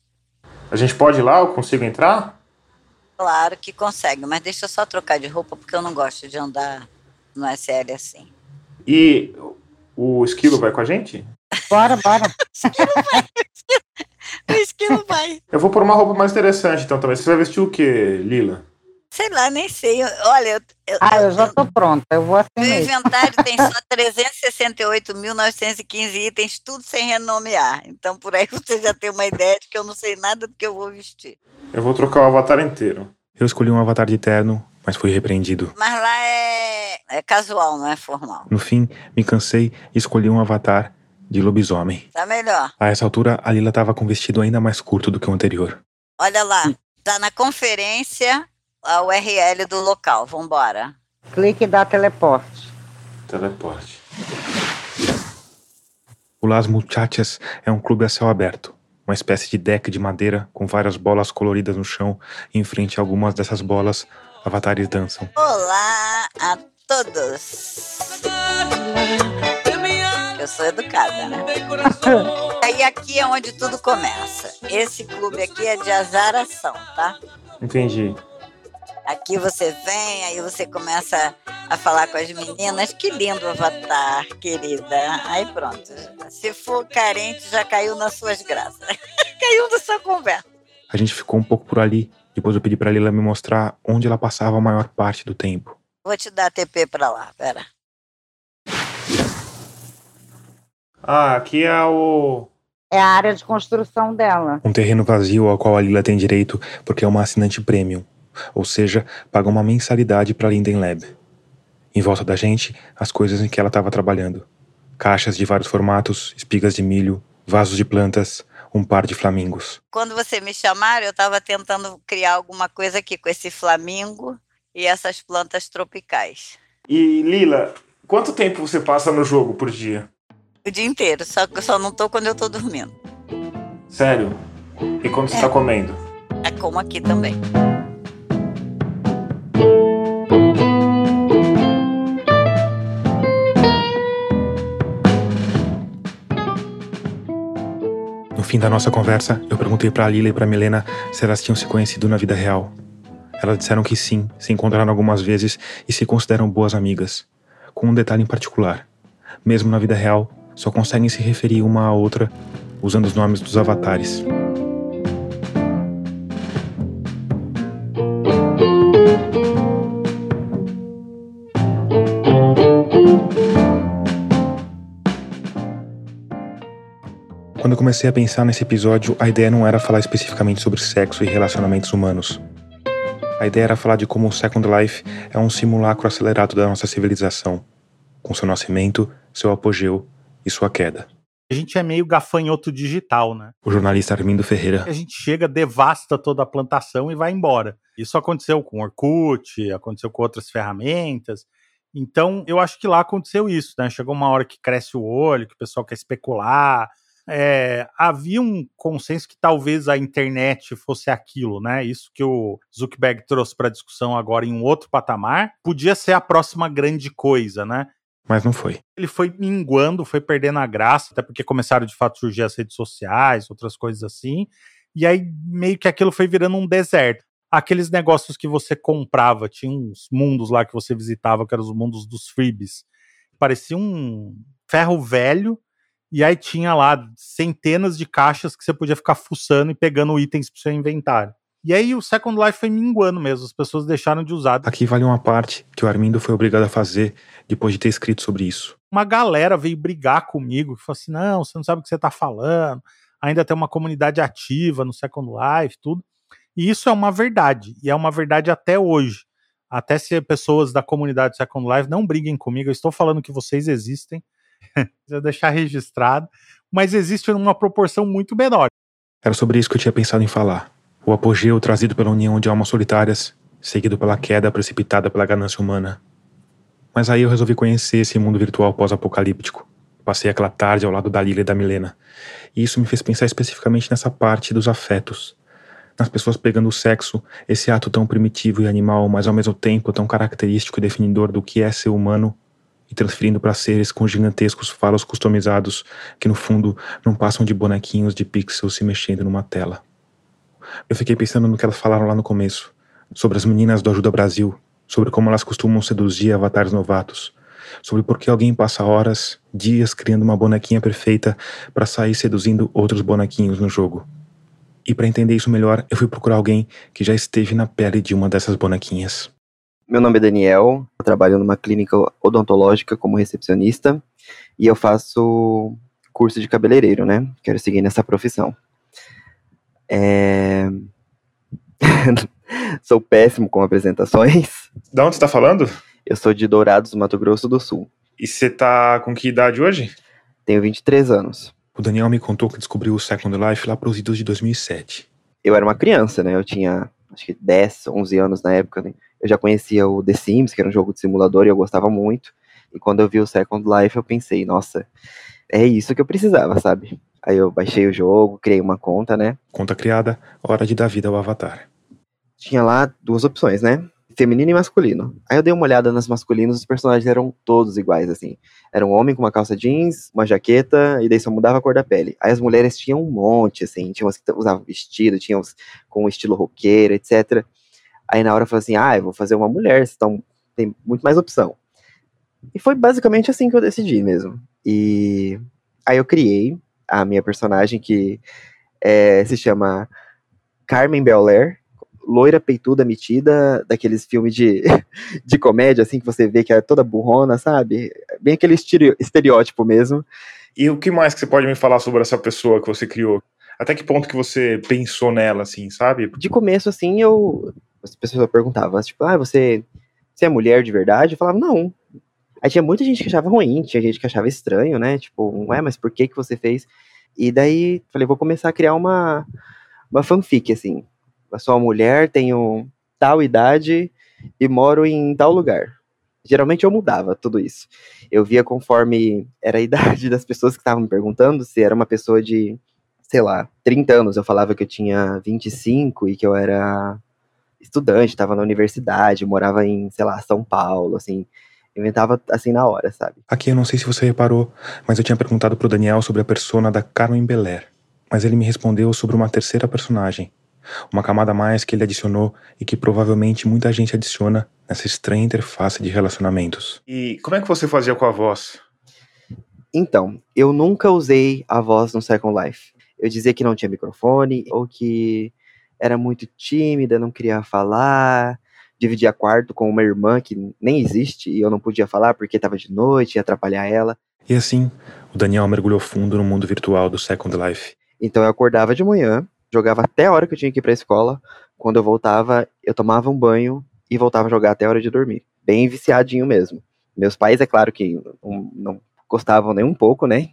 A gente pode ir lá? Eu consigo entrar? Claro que consegue, mas deixa eu só trocar de roupa porque eu não gosto de andar no SL assim. E o esquilo vai com a gente? Bora, bora. O esquilo vai. Eu vou por uma roupa mais interessante, então também. Você vai vestir o quê, Lila? Sei lá, nem sei. Olha, eu, eu, Ah, eu já tô pronta. Eu vou assim Meu inventário tem só 368.915 itens, tudo sem renomear. Então, por aí você já tem uma ideia de que eu não sei nada do que eu vou vestir. Eu vou trocar o avatar inteiro. Eu escolhi um avatar de terno, mas fui repreendido. Mas lá é, é casual, não é formal. No fim, me cansei e escolhi um avatar de lobisomem. Tá melhor. A essa altura, a Lila tava com um vestido ainda mais curto do que o anterior. Olha lá, tá na conferência a URL do local. Vambora. Clique e dá teleporte. Teleporte. O Las Muchachas é um clube a céu aberto, uma espécie de deck de madeira com várias bolas coloridas no chão e em frente a algumas dessas bolas, avatares dançam. Olá a todos! Eu sou educada, né? Aí aqui é onde tudo começa. Esse clube aqui é de azaração, tá? Entendi. Aqui você vem, aí você começa a falar com as meninas. Que lindo avatar, querida. Aí pronto. Se for carente, já caiu nas suas graças. caiu na sua conversa. A gente ficou um pouco por ali. Depois eu pedi pra Lila me mostrar onde ela passava a maior parte do tempo. Vou te dar TP pra lá, pera. Ah, aqui é o. É a área de construção dela. Um terreno vazio ao qual a Lila tem direito porque é uma assinante premium, ou seja, paga uma mensalidade para Linden Lab. Em volta da gente, as coisas em que ela estava trabalhando: caixas de vários formatos, espigas de milho, vasos de plantas, um par de flamingos. Quando você me chamaram, eu estava tentando criar alguma coisa aqui com esse flamingo e essas plantas tropicais. E Lila, quanto tempo você passa no jogo por dia? O dia inteiro, só que eu só não tô quando eu tô dormindo. Sério? E quando você É. tá comendo? É como aqui também. Fim da nossa conversa, eu perguntei pra Lila e pra Milena se elas tinham se conhecido na vida real. Elas disseram que sim, se encontraram algumas vezes e se consideram boas amigas. Com um detalhe em particular: mesmo na vida real, só conseguem se referir uma à outra usando os nomes dos avatares. Quando eu comecei a pensar nesse episódio, a ideia não era falar especificamente sobre sexo e relacionamentos humanos. A ideia era falar de como o Second Life é um simulacro acelerado da nossa civilização, com seu nascimento, seu apogeu e sua queda. A gente é meio gafanhoto digital, né? O jornalista Armindo Ferreira A gente chega, devasta toda a plantação e vai embora. Isso aconteceu com o Orkut, aconteceu com outras ferramentas. Então, eu acho que lá aconteceu isso, né? Chegou uma hora que cresce o olho, que o pessoal quer especular. É, havia um consenso que talvez a internet fosse aquilo, né? Isso que o Zuckerberg trouxe para discussão agora em um outro patamar, podia ser a próxima grande coisa, né? mas não foi. ele foi minguando, foi perdendo a graça, até porque começaram de fato a surgir as redes sociais, outras coisas assim, e aí meio que aquilo foi virando um deserto. Aqueles negócios que você comprava, tinha uns mundos lá que você visitava, que eram os mundos dos freebies. Parecia um ferro velho, e aí tinha lá centenas de caixas que você podia ficar fuçando e pegando itens pro seu inventário. E aí o Second Life foi minguando mesmo, as pessoas deixaram de usar. Aqui vale uma parte que o Armindo foi obrigado a fazer depois de ter escrito sobre isso. uma galera veio brigar comigo, que falou assim: não, você não sabe o que você tá falando, ainda tem uma comunidade ativa no Second Life, tudo. E isso é uma verdade, e é uma verdade até hoje. Até se pessoas da comunidade Second Life não briguem comigo, eu estou falando que vocês existem, precisa deixar registrado, mas existe numa proporção muito menor. Era sobre isso que eu tinha pensado em falar. O apogeu trazido pela união de almas solitárias, seguido pela queda precipitada pela ganância humana. Mas aí eu resolvi conhecer esse mundo virtual pós-apocalíptico. Passei aquela tarde ao lado da Lila e da Milena. E isso me fez pensar especificamente nessa parte dos afetos. Nas pessoas pegando o sexo, esse ato tão primitivo e animal, mas ao mesmo tempo tão característico e definidor do que é ser humano, e transferindo para seres com gigantescos falos customizados que no fundo não passam de bonequinhos de pixels se mexendo numa tela. Eu fiquei pensando no que elas falaram lá no começo, sobre as meninas do Ajuda Brasil, sobre como elas costumam seduzir avatares novatos, sobre por que alguém passa horas, dias criando uma bonequinha perfeita para sair seduzindo outros bonequinhos no jogo. E para entender isso melhor, eu fui procurar alguém que já esteve na pele de uma dessas bonequinhas. Meu nome é Daniel, eu trabalho numa clínica odontológica como recepcionista e eu faço curso de cabeleireiro, né? Quero seguir nessa profissão. É... sou péssimo com apresentações. Da onde você tá falando? Eu sou de Dourados, Mato Grosso do Sul. E você tá com que idade hoje? Tenho 23 anos. O Daniel me contou que descobriu o Second Life lá pros idos de 2007. Eu era uma criança, né? Eu tinha acho que 10, 11 anos na época. Né? Eu já conhecia o The Sims, que era um jogo de simulador, e eu gostava muito. E quando eu vi o Second Life, eu pensei, nossa, é isso que eu precisava, sabe? Aí eu baixei o jogo, criei uma conta, né? Conta criada, hora de dar vida ao avatar. Tinha lá duas opções, né? Feminino e masculino. Aí eu dei uma olhada nas masculinos, os personagens eram todos iguais, assim. Era um homem com uma calça jeans, uma jaqueta, e daí só mudava a cor da pele. Aí as mulheres tinham um monte, assim. Tinha umas que usavam vestido, tinha uns com estilo roqueiro, etc. Aí na hora eu falei assim, ah, eu vou fazer uma mulher, então tem muito mais opção. E foi basicamente assim que eu decidi mesmo. E aí eu criei a minha personagem que é, se chama Carmen Belair, loira peituda metida, daqueles filmes de, de comédia, assim, que você vê que é toda burrona, sabe? Bem aquele estereótipo mesmo. E o que mais que você pode me falar sobre essa pessoa que você criou? Até que ponto que você pensou nela, assim, sabe? De começo, assim, eu... As pessoas perguntavam, tipo, ah, você, você é mulher de verdade? Eu falava, não. Aí tinha muita gente que achava ruim, tinha gente que achava estranho, né? Tipo, ué, mas por que que você fez? E daí, falei, vou começar a criar uma, uma fanfic, assim. Eu sou uma mulher, tenho tal idade e moro em tal lugar. Geralmente eu mudava tudo isso. Eu via conforme era a idade das pessoas que estavam me perguntando, se era uma pessoa de, sei lá, 30 anos, eu falava que eu tinha 25 e que eu era estudante, estava na universidade, morava em, sei lá, São Paulo, assim. Inventava assim na hora, sabe? Aqui eu não sei se você reparou, mas eu tinha perguntado pro Daniel sobre a persona da Carmen Belair. Mas ele me respondeu sobre uma terceira personagem. Uma camada a mais que ele adicionou e que provavelmente muita gente adiciona nessa estranha interface de relacionamentos. E como é que você fazia com a voz? Então, eu nunca usei a voz no Second Life. Eu dizia que não tinha microfone, ou que era muito tímida, não queria falar, dividia quarto com uma irmã que nem existe e eu não podia falar porque estava de noite, ia atrapalhar ela. E assim, o Daniel mergulhou fundo no mundo virtual do Second Life. Então eu acordava de manhã, jogava até a hora que eu tinha que ir pra escola. Quando eu voltava, eu tomava um banho e voltava a jogar até a hora de dormir. Bem viciadinho mesmo. Meus pais, é claro que não, não gostavam nem um pouco, né?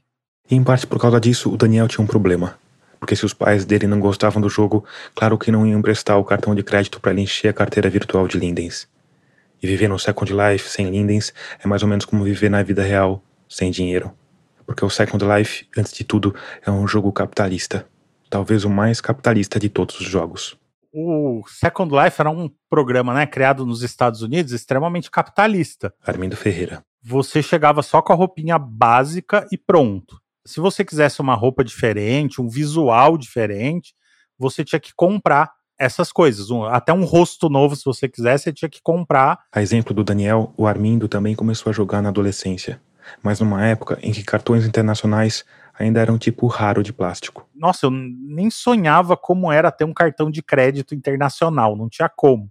E em parte por causa disso, o Daniel tinha um problema. Porque se os pais dele não gostavam do jogo, claro que não iam emprestar o cartão de crédito para ele encher a carteira virtual de Lindens. E viver no Second Life sem Lindens é mais ou menos como viver na vida real sem dinheiro. Porque o Second Life, antes de tudo, é um jogo capitalista. Talvez o mais capitalista de todos os jogos. O Second Life era um programa, né, criado nos Estados Unidos, extremamente capitalista. Armindo Ferreira. Você chegava só com a roupinha básica e pronto se você quisesse uma roupa diferente, um visual diferente, você tinha que comprar essas coisas. Um, até um rosto novo, se você quisesse, você tinha que comprar. A exemplo do Daniel, o Armindo também começou a jogar na adolescência, mas numa época em que cartões internacionais ainda eram tipo raro de plástico. Nossa, eu nem sonhava como era ter um cartão de crédito internacional, não tinha como.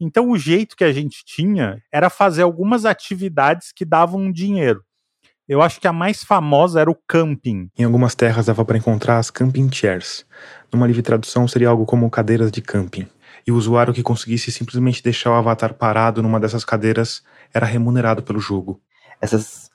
Então o jeito que a gente tinha era fazer algumas atividades que davam dinheiro. Eu acho que a mais famosa era o camping. Em algumas terras dava para encontrar as camping chairs. Numa livre tradução seria algo como cadeiras de camping. E o usuário que conseguisse simplesmente deixar o avatar parado numa dessas cadeiras era remunerado pelo jogo. Essas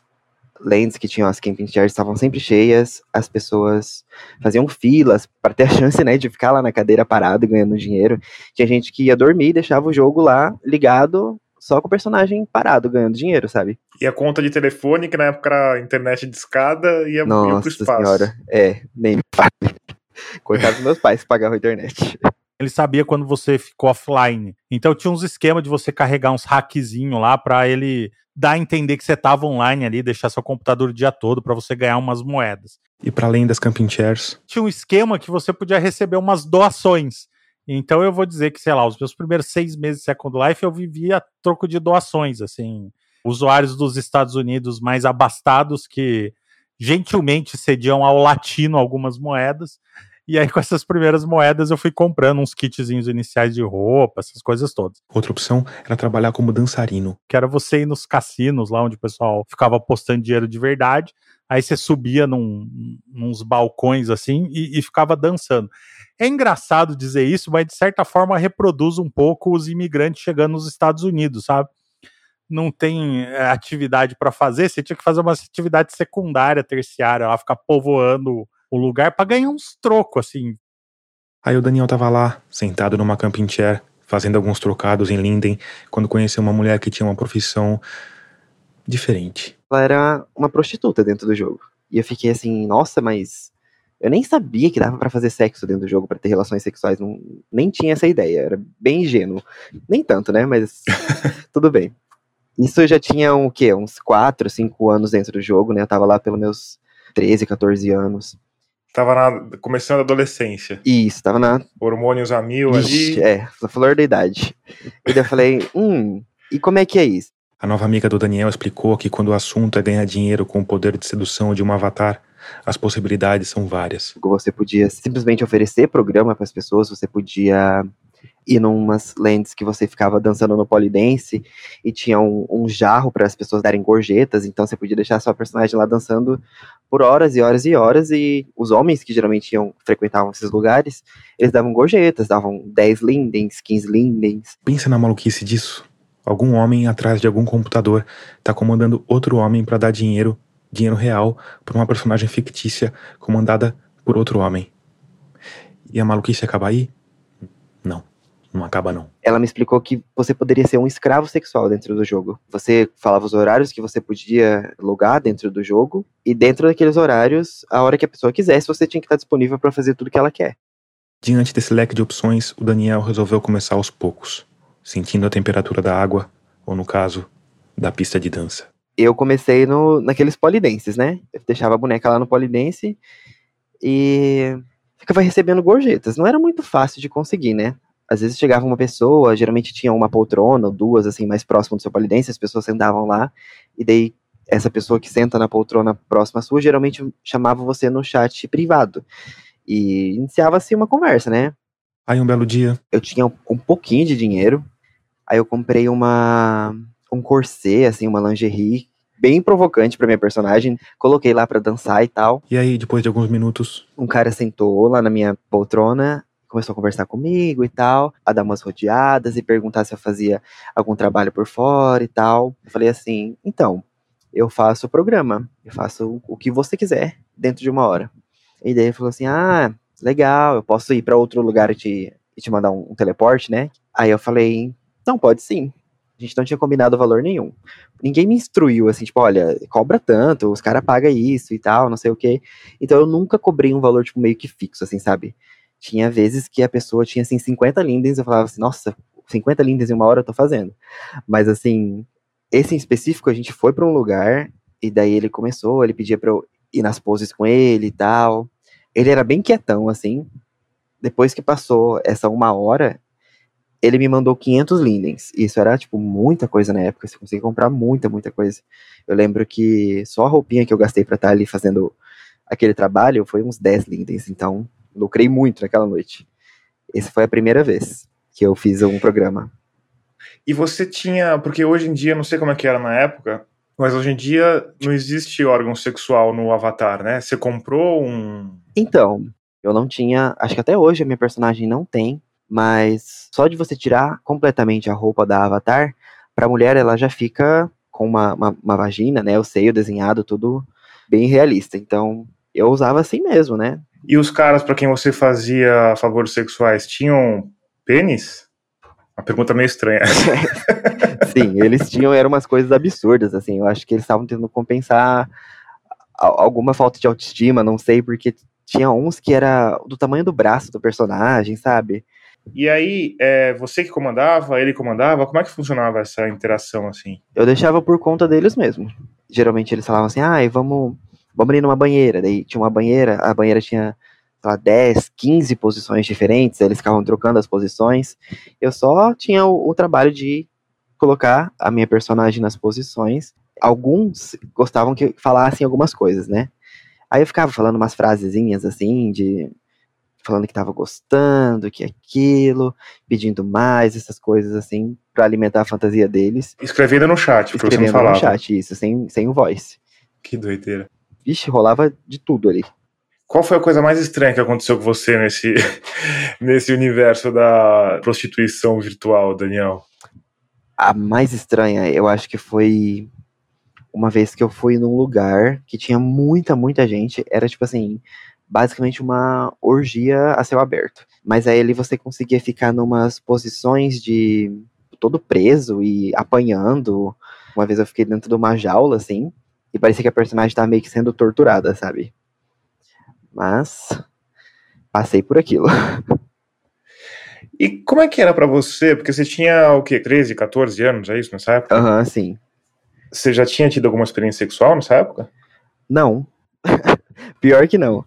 lands que tinham as camping chairs estavam sempre cheias, as pessoas faziam filas para ter a chance, né, de ficar lá na cadeira parado ganhando dinheiro. Tinha gente que ia dormir e deixava o jogo lá ligado só com o personagem parado, ganhando dinheiro, sabe? E a conta de telefone, que na época era internet de escada, ia, Nossa ia pro espaço. Senhora. É, nem Coitado dos meus pais que pagavam a internet. Ele sabia quando você ficou offline. Então tinha uns esquemas de você carregar uns hackzinho lá para ele dar a entender que você tava online ali, deixar seu computador o dia todo para você ganhar umas moedas. E para além das camping chairs, tinha um esquema que você podia receber umas doações. Então eu vou dizer que, sei lá, os meus primeiros seis meses de Second Life eu vivia a troco de doações, assim. Usuários dos Estados Unidos mais abastados que gentilmente cediam ao latino algumas moedas. E aí, com essas primeiras moedas, eu fui comprando uns kitzinhos iniciais de roupa, essas coisas todas. Outra opção era trabalhar como dançarino. Que era você ir nos cassinos, lá onde o pessoal ficava apostando dinheiro de verdade. Aí você subia num, nos balcões assim e, e ficava dançando. É engraçado dizer isso, mas de certa forma reproduz um pouco os imigrantes chegando nos Estados Unidos, sabe? Não tem é, atividade para fazer, você tinha que fazer uma atividade secundária, terciária, lá ficar povoando o lugar para ganhar uns trocos, assim. Aí o Daniel tava lá, sentado numa camping chair, fazendo alguns trocados em Linden, quando conheceu uma mulher que tinha uma profissão diferente. Ela era uma prostituta dentro do jogo. E eu fiquei assim, nossa, mas eu nem sabia que dava para fazer sexo dentro do jogo, para ter relações sexuais, não, nem tinha essa ideia, era bem ingênuo. Nem tanto, né, mas tudo bem. Isso eu já tinha um, o quê? Uns 4, 5 anos dentro do jogo, né? Eu tava lá pelos meus 13, 14 anos. Tava na, começando a adolescência. Isso, tava na. Hormônios a mil Ixi, ali. É, na flor da idade. E daí eu falei, hum, e como é que é isso? A nova amiga do Daniel explicou que quando o assunto é ganhar dinheiro com o poder de sedução de um avatar, as possibilidades são várias. Você podia simplesmente oferecer programa para as pessoas, você podia ir numas lands que você ficava dançando no polidense e tinha um, um jarro para as pessoas darem gorjetas, então você podia deixar sua personagem lá dançando por horas e horas e horas e os homens que geralmente iam frequentavam esses lugares, eles davam gorjetas, davam 10 lindens, 15 lindens. Pensa na maluquice disso. Algum homem atrás de algum computador tá comandando outro homem para dar dinheiro, dinheiro real, para uma personagem fictícia comandada por outro homem. E a maluquice acaba aí? Não, não acaba não. Ela me explicou que você poderia ser um escravo sexual dentro do jogo. Você falava os horários que você podia logar dentro do jogo e dentro daqueles horários, a hora que a pessoa quisesse, você tinha que estar disponível para fazer tudo que ela quer. Diante desse leque de opções, o Daniel resolveu começar aos poucos, sentindo a temperatura da água, ou no caso, da pista de dança. Eu comecei no, naqueles polidenses, né? Eu deixava a boneca lá no polidense e ficava recebendo gorjetas. Não era muito fácil de conseguir, né? Às vezes chegava uma pessoa, geralmente tinha uma poltrona ou duas, assim, mais próximo do seu polidense, as pessoas sentavam lá, e daí essa pessoa que senta na poltrona próxima à sua, geralmente chamava você no chat privado. E iniciava-se uma conversa, né? Aí um belo dia, eu tinha um, um pouquinho de dinheiro. Aí eu comprei uma um corset, assim, uma lingerie bem provocante pra minha personagem. Coloquei lá pra dançar e tal. e aí depois de alguns minutos, Um cara sentou lá na minha poltrona, começou a conversar comigo e tal, a dar umas rodeadas e perguntar se eu fazia algum trabalho por fora e tal. Eu falei assim: "Então, eu faço o programa, eu faço o que você quiser dentro de uma hora". E daí ele falou assim: "Ah, legal, eu posso ir pra outro lugar e te, e te mandar um, um teleporte, né?". Aí eu falei: "Não, pode sim". A gente não tinha combinado valor nenhum. Ninguém me instruiu assim, tipo, olha, cobra tanto, os caras pagam isso e tal, não sei o quê. Então eu nunca cobrei um valor, tipo, meio que fixo, assim, sabe? Tinha vezes que a pessoa tinha, assim, 50 lindens, eu falava assim, nossa, 50 lindens em uma hora eu tô fazendo. Mas, assim, esse em específico, a gente foi pra um lugar, e daí ele começou, ele pedia pra eu ir nas poses com ele e tal. Ele era bem quietão, assim. Depois que passou essa uma hora, ele me mandou 500 lindens. Isso era, tipo, muita coisa na época. Você conseguia comprar muita, muita coisa. Eu lembro que só a roupinha que eu gastei pra estar ali fazendo aquele trabalho foi uns 10 lindens. Então, lucrei muito naquela noite. Essa foi a primeira vez que eu fiz um programa. E você tinha. Porque hoje em dia, não sei como é que era na época, mas hoje em dia não existe órgão sexual no Avatar, né? Você comprou um. Então, eu não tinha. Acho que até hoje a minha personagem não tem. Mas só de você tirar completamente a roupa da Avatar, pra mulher ela já fica com uma, uma, uma vagina, né? O seio desenhado, tudo bem realista. Então, eu usava assim mesmo, né? E os caras para quem você fazia favores sexuais tinham pênis? Uma pergunta meio estranha. Sim, eles tinham, eram umas coisas absurdas, assim, eu acho que eles estavam tentando compensar alguma falta de autoestima, não sei, porque tinha uns que era do tamanho do braço do personagem, sabe? E aí, é, você que comandava, ele comandava, como é que funcionava essa interação assim? Eu deixava por conta deles mesmo. Geralmente eles falavam assim, ai, vamos, vamos ali numa banheira, daí tinha uma banheira, a banheira tinha, sei lá, 10, 15 posições diferentes, eles ficavam trocando as posições, eu só tinha o, o trabalho de colocar a minha personagem nas posições. Alguns gostavam que falassem algumas coisas, né? Aí eu ficava falando umas frasezinhas assim, de falando que tava gostando, que aquilo, pedindo mais, essas coisas assim, pra alimentar a fantasia deles. Escrevendo no chat, porque você não Escrevendo falava. no chat, isso, sem, sem o voice. Que doideira. Vixe, rolava de tudo ali. Qual foi a coisa mais estranha que aconteceu com você nesse, nesse universo da prostituição virtual, Daniel? A mais estranha, eu acho que foi uma vez que eu fui num lugar que tinha muita, muita gente. Era tipo assim, basicamente uma orgia a céu aberto. Mas aí ali você conseguia ficar numas posições de todo preso e apanhando. Uma vez eu fiquei dentro de uma jaula, assim. E parecia que a personagem tava meio que sendo torturada, sabe? Mas passei por aquilo. E como é que era pra você? Porque você tinha o quê? 13, 14 anos, é isso nessa época? Aham, sim. Você já tinha tido alguma experiência sexual nessa época? Não. Pior que não.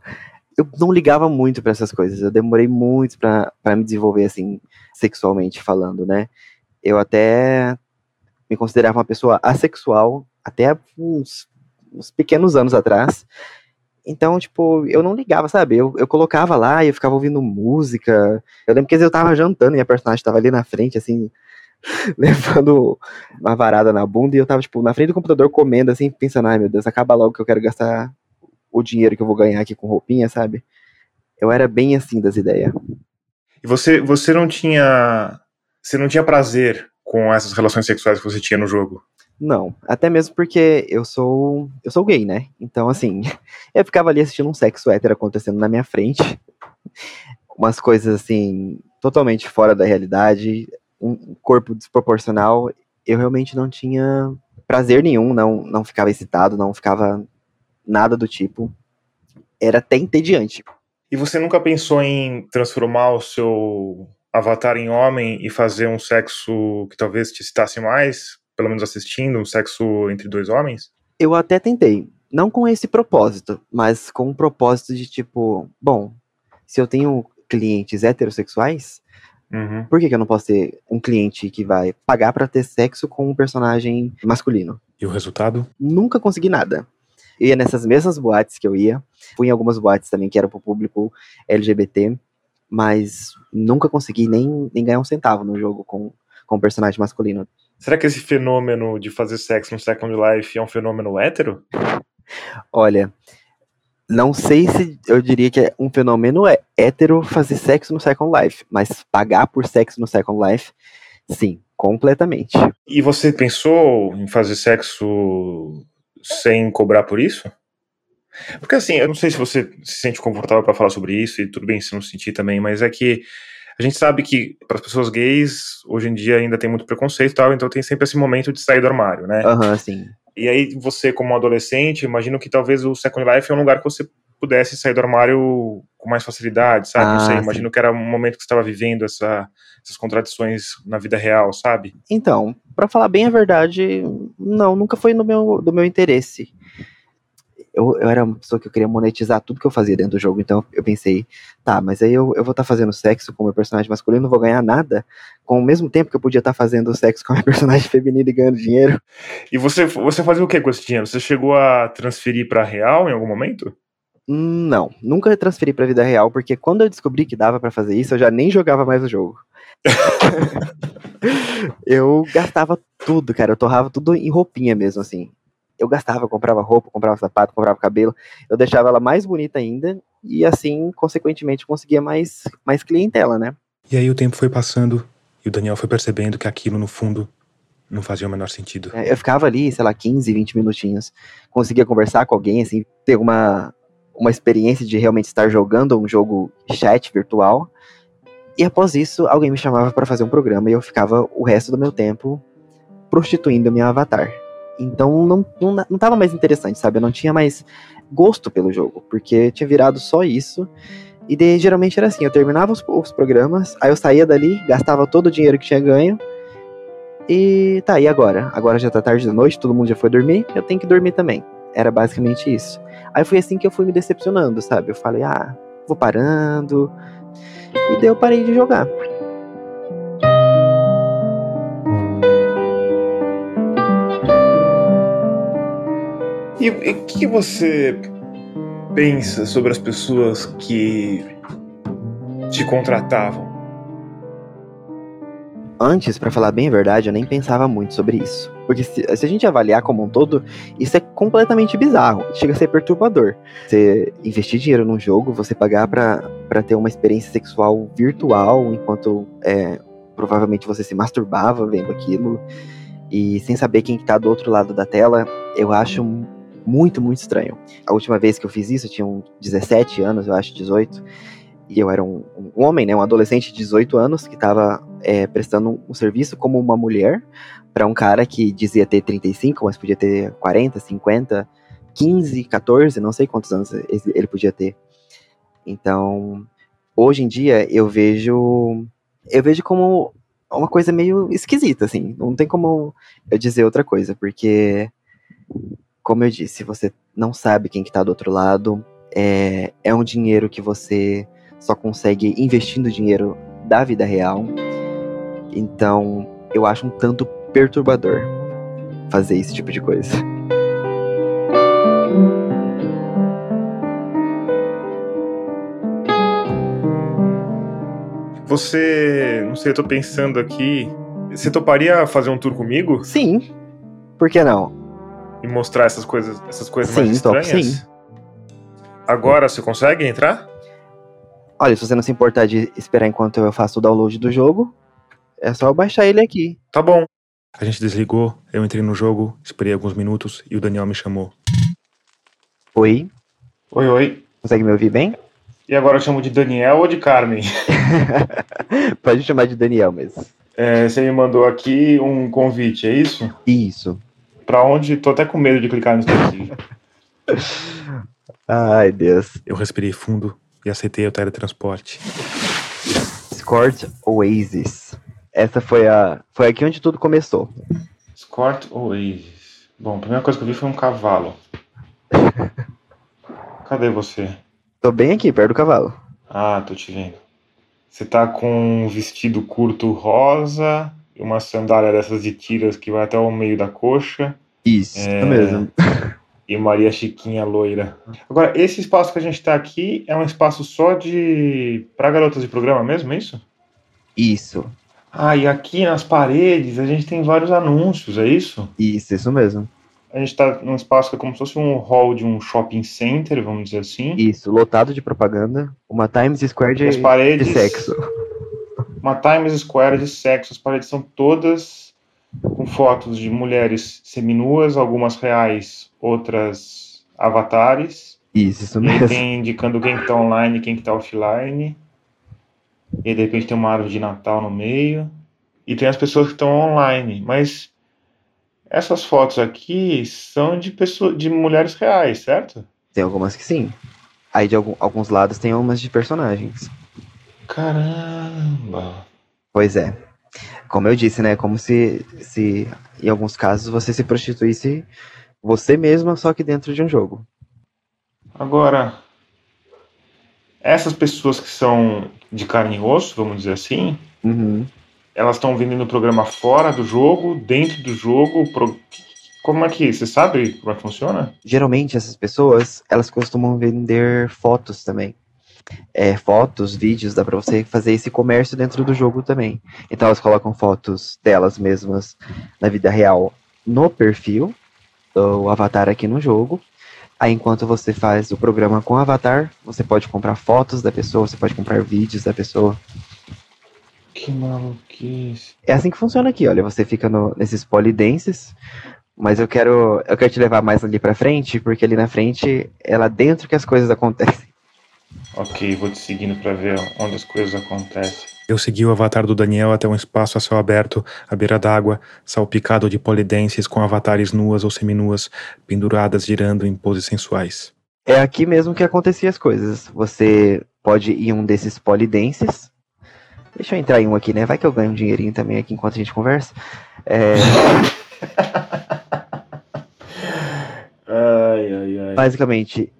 Eu não ligava muito pra essas coisas. Eu demorei muito pra pra me desenvolver assim, sexualmente falando, né? Eu até me considerava uma pessoa assexual até uns, uns pequenos anos atrás. Então, tipo, eu não ligava, sabe? Eu, eu colocava lá e eu ficava ouvindo música. Eu lembro que eu tava jantando e a personagem tava ali na frente, assim, levando uma varada na bunda, e eu tava, tipo, na frente do computador comendo, assim, pensando, ai meu Deus, acaba logo que eu quero gastar o dinheiro que eu vou ganhar aqui com roupinha, sabe? Eu era bem assim das ideias. E você, você não tinha. Você não tinha prazer com essas relações sexuais que você tinha no jogo? Não, até mesmo porque eu sou eu sou gay, né? Então assim, eu ficava ali assistindo um sexo hétero acontecendo na minha frente. Umas coisas assim totalmente fora da realidade, um corpo desproporcional. Eu realmente não tinha prazer nenhum, não não ficava excitado, não ficava nada do tipo. Era até entediante. E você nunca pensou em transformar o seu avatar em homem e fazer um sexo que talvez te excitasse mais? Pelo menos assistindo, um sexo entre dois homens? Eu até tentei, não com esse propósito, mas com o propósito de tipo, bom, se eu tenho clientes heterossexuais, Uhum. por que, que eu não posso ter um cliente que vai pagar pra ter sexo com um personagem masculino? E o resultado? Nunca consegui nada. Eu ia nessas mesmas boates que eu ia, fui em algumas boates também que eram pro público LGBT, mas nunca consegui nem, nem ganhar um centavo no jogo com, com um personagem masculino. Será que esse fenômeno de fazer sexo no Second Life é um fenômeno hétero? Olha, não sei se eu diria que é um fenômeno é hétero fazer sexo no Second Life, mas pagar por sexo no Second Life, sim, completamente. E você pensou em fazer sexo sem cobrar por isso? Porque assim, eu não sei se você se sente confortável para falar sobre isso, e tudo bem se não sentir também, mas é que a gente sabe que para as pessoas gays, hoje em dia ainda tem muito preconceito e tal, então tem sempre esse momento de sair do armário, né? Aham, sim. E aí você, como adolescente, imagino que talvez o Second Life é um lugar que você pudesse sair do armário com mais facilidade, sabe? não Ah, sei, sim. imagino que era um momento que você estava vivendo essa- essas contradições na vida real, sabe? Então, pra falar bem a verdade, não, nunca foi no meu, do meu interesse. Eu, eu era uma pessoa que eu queria monetizar tudo que eu fazia dentro do jogo, então eu pensei, tá, mas aí eu, eu vou estar fazendo sexo com o meu personagem masculino, não vou ganhar nada, com o mesmo tempo que eu podia estar fazendo sexo com a minha personagem feminina e ganhando dinheiro. E você, você fazia o que com esse dinheiro? Você chegou a transferir para real em algum momento? Não, nunca transferi pra vida real, porque quando eu descobri que dava pra fazer isso, eu já nem jogava mais o jogo. eu gastava tudo, cara, eu torrava tudo em roupinha mesmo, assim. Eu gastava, comprava roupa, comprava sapato, comprava cabelo, eu deixava ela mais bonita ainda, e assim, consequentemente, conseguia mais, mais clientela, né? E aí o tempo foi passando e o Daniel foi percebendo que aquilo, no fundo, não fazia o menor sentido. É, Eu ficava ali, sei lá, 15, 20 minutinhos. Conseguia conversar com alguém, assim, ter uma, uma experiência de realmente estar jogando um jogo chat virtual. E após isso, alguém me chamava para fazer um programa e eu ficava o resto do meu tempo prostituindo meu avatar. Então não, não, não tava mais interessante, sabe? Eu não tinha mais gosto pelo jogo, porque tinha virado só isso. E daí, geralmente era assim, eu terminava os, os programas, aí eu saía dali, gastava todo o dinheiro que tinha ganho, e tá, e agora? Agora já tá tarde da noite, todo mundo já foi dormir, eu tenho que dormir também. Era basicamente isso. Aí foi assim que eu fui me decepcionando, sabe? Eu falei, ah, vou parando. E daí eu parei de jogar. E o que você pensa sobre as pessoas que te contratavam? Antes, pra falar bem a verdade, eu nem pensava muito sobre isso. Porque se, se a gente avaliar como um todo, isso é completamente bizarro. Chega a ser perturbador. Você investir dinheiro num jogo, você pagar pra ter uma experiência sexual virtual, enquanto é, provavelmente você se masturbava vendo aquilo, e sem saber quem que tá do outro lado da tela, eu acho muito, muito estranho. A última vez que eu fiz isso, eu tinha uns 17 anos, eu acho, 18. E eu era um, um homem, né, um adolescente de 18 anos, que estava é, prestando um serviço como uma mulher para um cara que dizia ter 35, mas podia ter 40, 50, 15, 14, não sei quantos anos ele podia ter. Então, hoje em dia eu vejo eu vejo como uma coisa meio esquisita, assim. Não tem como eu dizer outra coisa, porque, como eu disse, você não sabe quem que tá do outro lado. É, é um dinheiro que você só consegue investindo dinheiro da vida real. Então, eu acho um tanto perturbador fazer esse tipo de coisa. Você, não sei, eu tô pensando aqui. Você toparia fazer um tour comigo? Sim. Por que não? E mostrar essas coisas, essas coisas sim, mais estranhas? Top, sim. Agora você consegue entrar? Olha, se você não se importar de esperar enquanto eu faço o download do jogo, é só eu baixar ele aqui. Tá bom. A gente desligou, eu entrei no jogo, esperei alguns minutos e o Daniel me chamou. Oi, Oi, oi. consegue me ouvir bem? E agora eu chamo de Daniel ou de Carmen? Pode chamar de Daniel mesmo. É, você me mandou aqui um convite, é isso? Isso. Pra onde? Tô até com medo de clicar nisso aqui. Ai, Deus. Eu respirei fundo e aceitei o teletransporte. Escort Oasis. Essa foi a. Foi aqui onde tudo começou. Escort Oasis. Bom, a primeira coisa que eu vi foi um cavalo. Cadê você? Tô bem aqui, perto do cavalo. Ah, tô te vendo. Você tá com um vestido curto rosa uma sandália dessas de tiras que vai até o meio da coxa Isso, É. mesmo. e Maria Chiquinha loira. Agora, esse espaço que a gente tá aqui é um espaço só de. pra garotas de programa mesmo, é isso? Isso, Ah, e aqui nas paredes a gente tem vários anúncios, é isso? isso, isso mesmo. A gente tá num espaço que é como se fosse um hall de um shopping center, vamos dizer assim. Isso, lotado de propaganda. Uma Times Square de, as paredes. de sexo. Uma Times Square de sexo. As paredes são todas com fotos de mulheres seminuas, algumas reais, outras avatares. Isso, isso E mesmo. tem indicando quem que tá online e quem que tá offline. E de repente tem uma árvore de Natal no meio. E tem as pessoas que estão online. Mas essas fotos aqui são de pessoas, de mulheres reais, certo? Tem algumas que sim. Aí de algum- alguns lados tem umas de personagens. Caramba! Pois é. Como eu disse, né? Como se, se em alguns casos você se prostituísse você mesma, só que dentro de um jogo. Agora, essas pessoas que são de carne e osso, vamos dizer assim, Uhum. elas estão vendendo o programa fora do jogo, dentro do jogo. pro- Como é que. Você sabe como é que funciona? Geralmente essas pessoas, elas costumam vender fotos também. É, fotos, vídeos, dá pra você fazer esse comércio dentro do jogo também. Então elas colocam fotos delas mesmas na vida real no perfil do avatar aqui no jogo. Aí enquanto você faz o programa com o avatar, você pode comprar fotos da pessoa, você pode comprar vídeos da pessoa. Que maluquice. É assim que funciona aqui, olha, você fica no- nesses polidenses, mas eu quero eu quero te levar mais ali pra frente, porque ali na frente é lá dentro que as coisas acontecem. Ok, vou te seguindo pra ver onde as coisas acontecem. Eu segui o avatar do Daniel até um espaço a céu aberto, à beira d'água, salpicado de polidenses com avatares nuas ou seminuas, penduradas girando em poses sensuais. É aqui mesmo que aconteciam as coisas. Você pode ir em um desses polidenses. Deixa eu entrar em um aqui, né? Vai que eu ganho um dinheirinho também aqui enquanto a gente conversa. É, Ai, ai, ai. basicamente,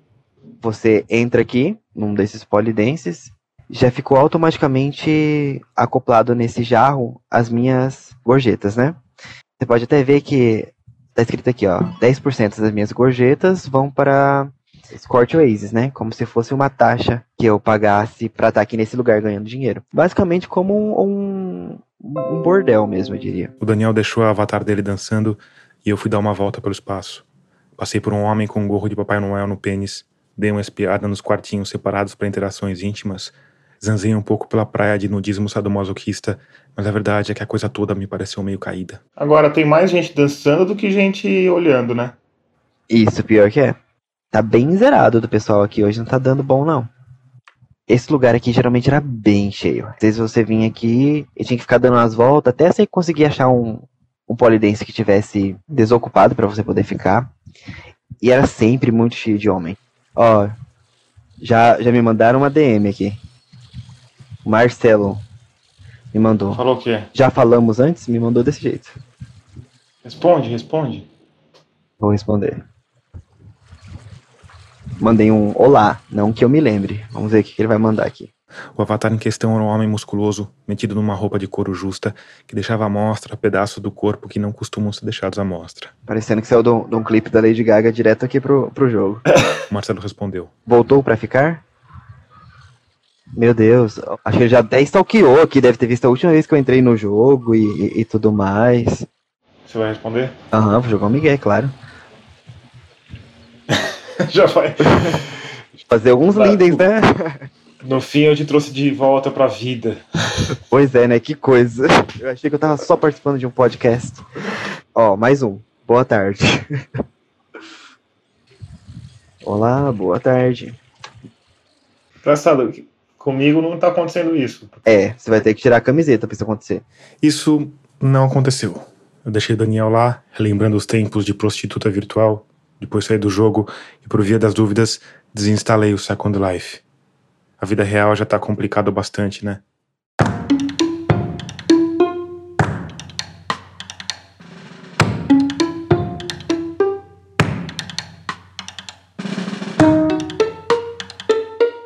você entra aqui num desses polidenses, já ficou automaticamente acoplado nesse jarro as minhas gorjetas, né? Você pode até ver que tá escrito aqui, ó, 10% das minhas gorjetas vão para Escort Oasis, né? Como se fosse uma taxa que eu pagasse pra estar aqui nesse lugar ganhando dinheiro. Basicamente como um, um, um bordel mesmo, eu diria. O Daniel deixou o avatar dele dançando e eu fui dar uma volta pelo espaço. Passei por um homem com um gorro de Papai Noel no pênis, dei uma espiada nos quartinhos separados para interações íntimas, zanzei um pouco pela praia de nudismo sadomasoquista, mas a verdade é que a coisa toda me pareceu meio caída. Agora, tem mais gente dançando do que gente olhando, né? Isso, pior que é. Tá bem zerado do pessoal aqui hoje, não tá dando bom não. esse lugar aqui geralmente era bem cheio. Às vezes você vinha aqui e tinha que ficar dando umas voltas até você conseguir achar um, um polidense que tivesse desocupado para você poder ficar. E era sempre muito cheio de homem. Ó, já, já me mandaram uma DM aqui. Marcelo me mandou. Falou o quê? Já falamos antes? Me mandou desse jeito. Responde, responde. Vou responder. Mandei um olá, não que eu me lembre. Vamos ver o que ele vai mandar aqui. O avatar em questão era um homem musculoso, metido numa roupa de couro justa, que deixava à mostra pedaços do corpo que não costumam ser deixados à mostra. Parecendo que saiu de um, de um clipe da Lady Gaga direto aqui pro, pro jogo. O Marcelo respondeu. Voltou pra ficar? Meu Deus, acho que ele já até stalkeou aqui, deve ter visto a última vez que eu entrei no jogo e, e, e tudo mais. Você vai responder? Aham, vou jogar o Miguel, claro. Já vai. Fazer alguns Vai. lindens, né? No fim eu te trouxe de volta pra vida. Pois é, né? Que coisa. Eu achei que eu tava só participando de um podcast. Ó, mais um. Boa tarde. Olá, boa tarde. Engraçado, comigo não tá acontecendo isso. É, você vai ter que tirar a camiseta pra isso acontecer. Isso não aconteceu. Eu deixei o Daniel lá, relembrando os tempos de prostituta virtual. Depois saí do jogo e, por via das dúvidas, desinstalei o Second Life. A vida real já tá complicado bastante, né?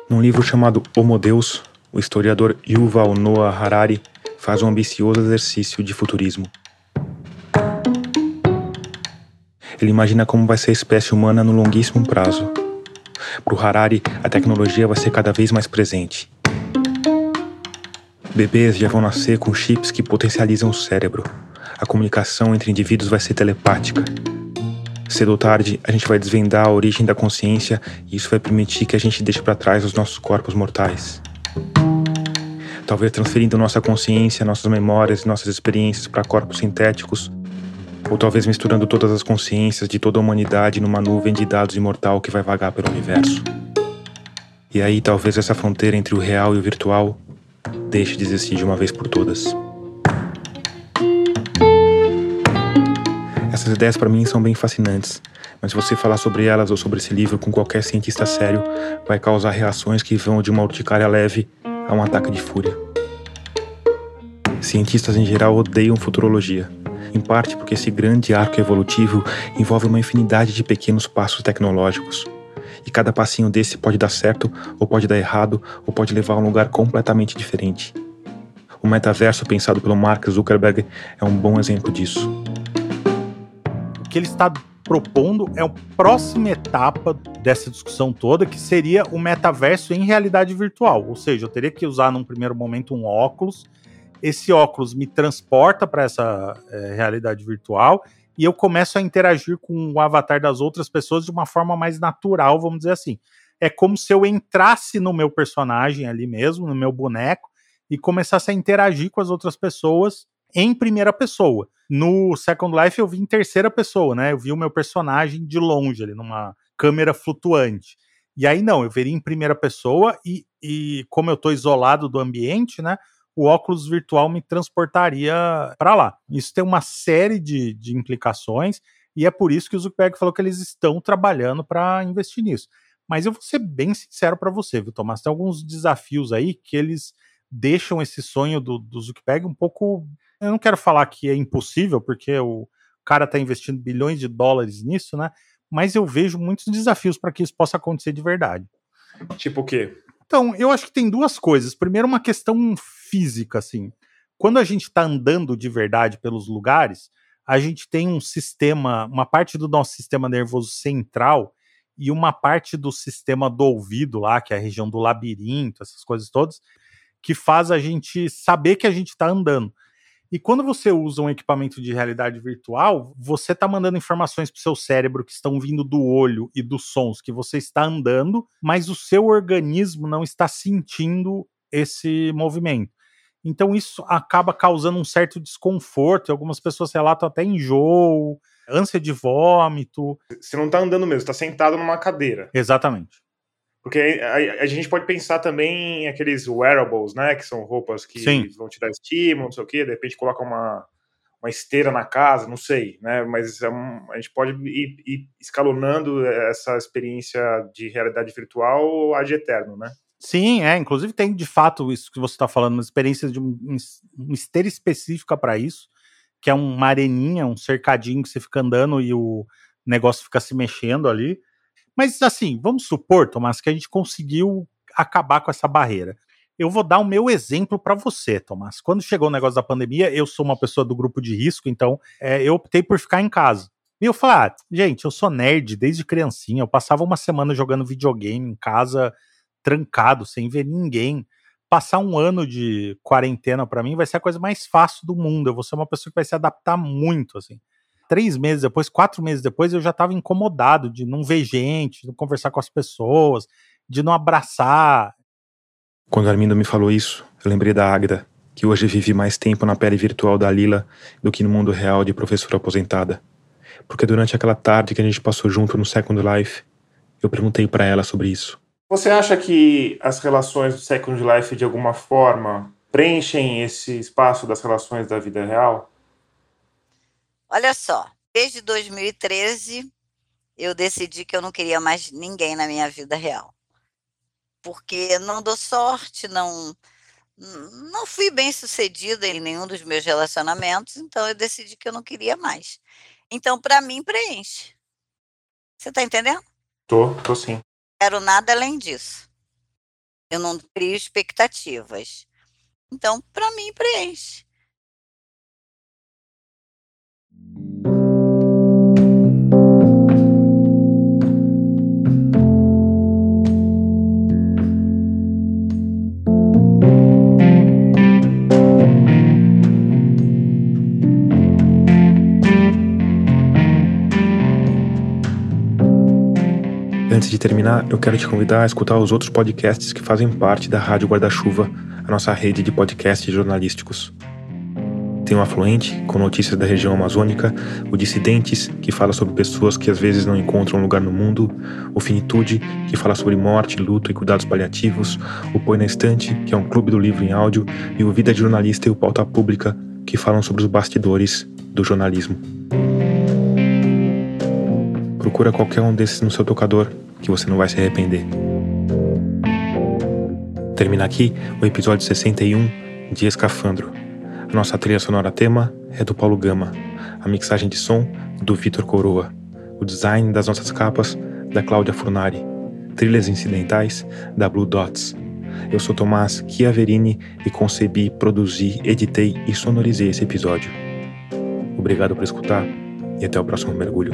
Num livro chamado Homo Deus, o historiador Yuval Noah Harari faz um ambicioso exercício de futurismo. Ele imagina como vai ser a espécie humana no longuíssimo prazo. Para o Harari, a tecnologia vai ser cada vez mais presente. Bebês já vão nascer com chips que potencializam o cérebro. A comunicação entre indivíduos vai ser telepática. Cedo ou tarde, a gente vai desvendar a origem da consciência e isso vai permitir que a gente deixe para trás os nossos corpos mortais. Talvez transferindo nossa consciência, nossas memórias e nossas experiências para corpos sintéticos, ou talvez misturando todas as consciências de toda a humanidade numa nuvem de dados imortal que vai vagar pelo universo. E aí talvez essa fronteira entre o real e o virtual deixe de existir de uma vez por todas. Essas ideias para mim são bem fascinantes, mas se você falar sobre elas ou sobre esse livro com qualquer cientista sério, vai causar reações que vão de uma urticária leve a um ataque de fúria. Cientistas em geral odeiam futurologia, em parte porque esse grande arco evolutivo envolve uma infinidade de pequenos passos tecnológicos. E cada passinho desse pode dar certo, ou pode dar errado, ou pode levar a um lugar completamente diferente. O metaverso pensado pelo Mark Zuckerberg é um bom exemplo disso. O que ele está propondo é a próxima etapa dessa discussão toda, que seria o metaverso em realidade virtual. Ou seja, eu teria que usar num primeiro momento um óculos, esse óculos me transporta para essa é, realidade virtual e eu começo a interagir com o avatar das outras pessoas de uma forma mais natural, vamos dizer assim. É como se eu entrasse no meu personagem ali mesmo, no meu boneco, e começasse a interagir com as outras pessoas em primeira pessoa. No Second Life eu vi em terceira pessoa, né? Eu vi o meu personagem de longe ali, numa câmera flutuante. E aí não, eu veria em primeira pessoa e, e como eu estou isolado do ambiente, né? O óculos virtual me transportaria para lá. Isso tem uma série de, de implicações e é por isso que o Zuckerberg falou que eles estão trabalhando para investir nisso. Mas eu vou ser bem sincero para você, viu, Tomás? Tem alguns desafios aí que eles deixam esse sonho do, do Zuckerberg um pouco. Eu não quero falar que é impossível, porque o cara está investindo bilhões de dólares nisso, né? Mas eu vejo muitos desafios para que isso possa acontecer de verdade. Tipo o quê? Então, eu acho que tem duas coisas. Primeiro, uma questão física, assim. Quando a gente está andando de verdade pelos lugares, a gente tem um sistema, uma parte do nosso sistema nervoso central e uma parte do sistema do ouvido lá, que é a região do labirinto, essas coisas todas, que faz a gente saber que a gente está andando. E quando você usa um equipamento de realidade virtual, você está mandando informações para o seu cérebro que estão vindo do olho e dos sons que você está andando, mas o seu organismo não está sentindo esse movimento. Então isso acaba causando um certo desconforto, e algumas pessoas relatam até enjoo, ânsia de vômito. Você não tá andando mesmo, tá sentado numa cadeira. Exatamente. Porque a, a, gente pode pensar também em aqueles wearables, né? Que são roupas que Sim. vão te dar estímulo, não sei o quê, de repente coloca uma, uma esteira na casa, não sei, né? Mas é um, a gente pode ir, ir, escalonando essa experiência de realidade virtual ad eterno, né? Sim, é. Inclusive tem de fato isso que você está falando, uma experiência de um, uma esteira específica para isso, que é uma areninha, um cercadinho que você fica andando e o negócio fica se mexendo ali. Mas assim, vamos supor, Tomás, que a gente conseguiu acabar com essa barreira. Eu vou dar o meu exemplo para você, Tomás. Quando chegou o negócio da pandemia, eu sou uma pessoa do grupo de risco, então é, eu optei por ficar em casa. E eu falei, ah, gente, eu sou nerd desde criancinha, eu passava uma semana jogando videogame em casa, trancado, sem ver ninguém. Passar um ano de quarentena para mim vai ser a coisa mais fácil do mundo. Eu vou ser uma pessoa que vai se adaptar muito, assim três meses depois, quatro meses depois, eu já estava incomodado de não ver gente, de não conversar com as pessoas, de não abraçar. Quando a Armindo me falou isso, eu lembrei da Agda, que hoje vive mais tempo na pele virtual da Lila do que no mundo real de professora aposentada. Porque durante aquela tarde que a gente passou junto no Second Life, eu perguntei para ela sobre isso. Você acha que as relações do Second Life, de alguma forma, preenchem esse espaço das relações da vida real? Olha só, desde 2013 eu decidi que eu não queria mais ninguém na minha vida real. Porque não dou sorte, não não fui bem sucedida em nenhum dos meus relacionamentos, então eu decidi que eu não queria mais. Então, para mim, preenche. Você está entendendo? Tô, tô sim. Quero nada além disso. Eu não crio expectativas. Então, para mim, preenche. Antes de terminar, eu quero te convidar a escutar os outros podcasts que fazem parte da Rádio Guarda-Chuva, a nossa rede de podcasts jornalísticos. Tem o Afluente, com notícias da região amazônica, o Dissidentes, que fala sobre pessoas que às vezes não encontram lugar no mundo, o Finitude, que fala sobre morte, luto e cuidados paliativos, o Põe na Estante, que é um clube do livro em áudio, e o Vida de Jornalista e o Pauta Pública, que falam sobre os bastidores do jornalismo. Procura qualquer um desses no seu tocador que você não vai se arrepender. Termina aqui o episódio 61 de Escafandro. A nossa trilha sonora tema é do Paulo Gama, a mixagem de som do Vitor Coroa, o design das nossas capas da Cláudia Furnari, trilhas incidentais da Blue Dots. Eu sou Tomás Chiaverini e concebi, produzi, editei e sonorizei esse episódio. Obrigado por escutar e até o próximo mergulho.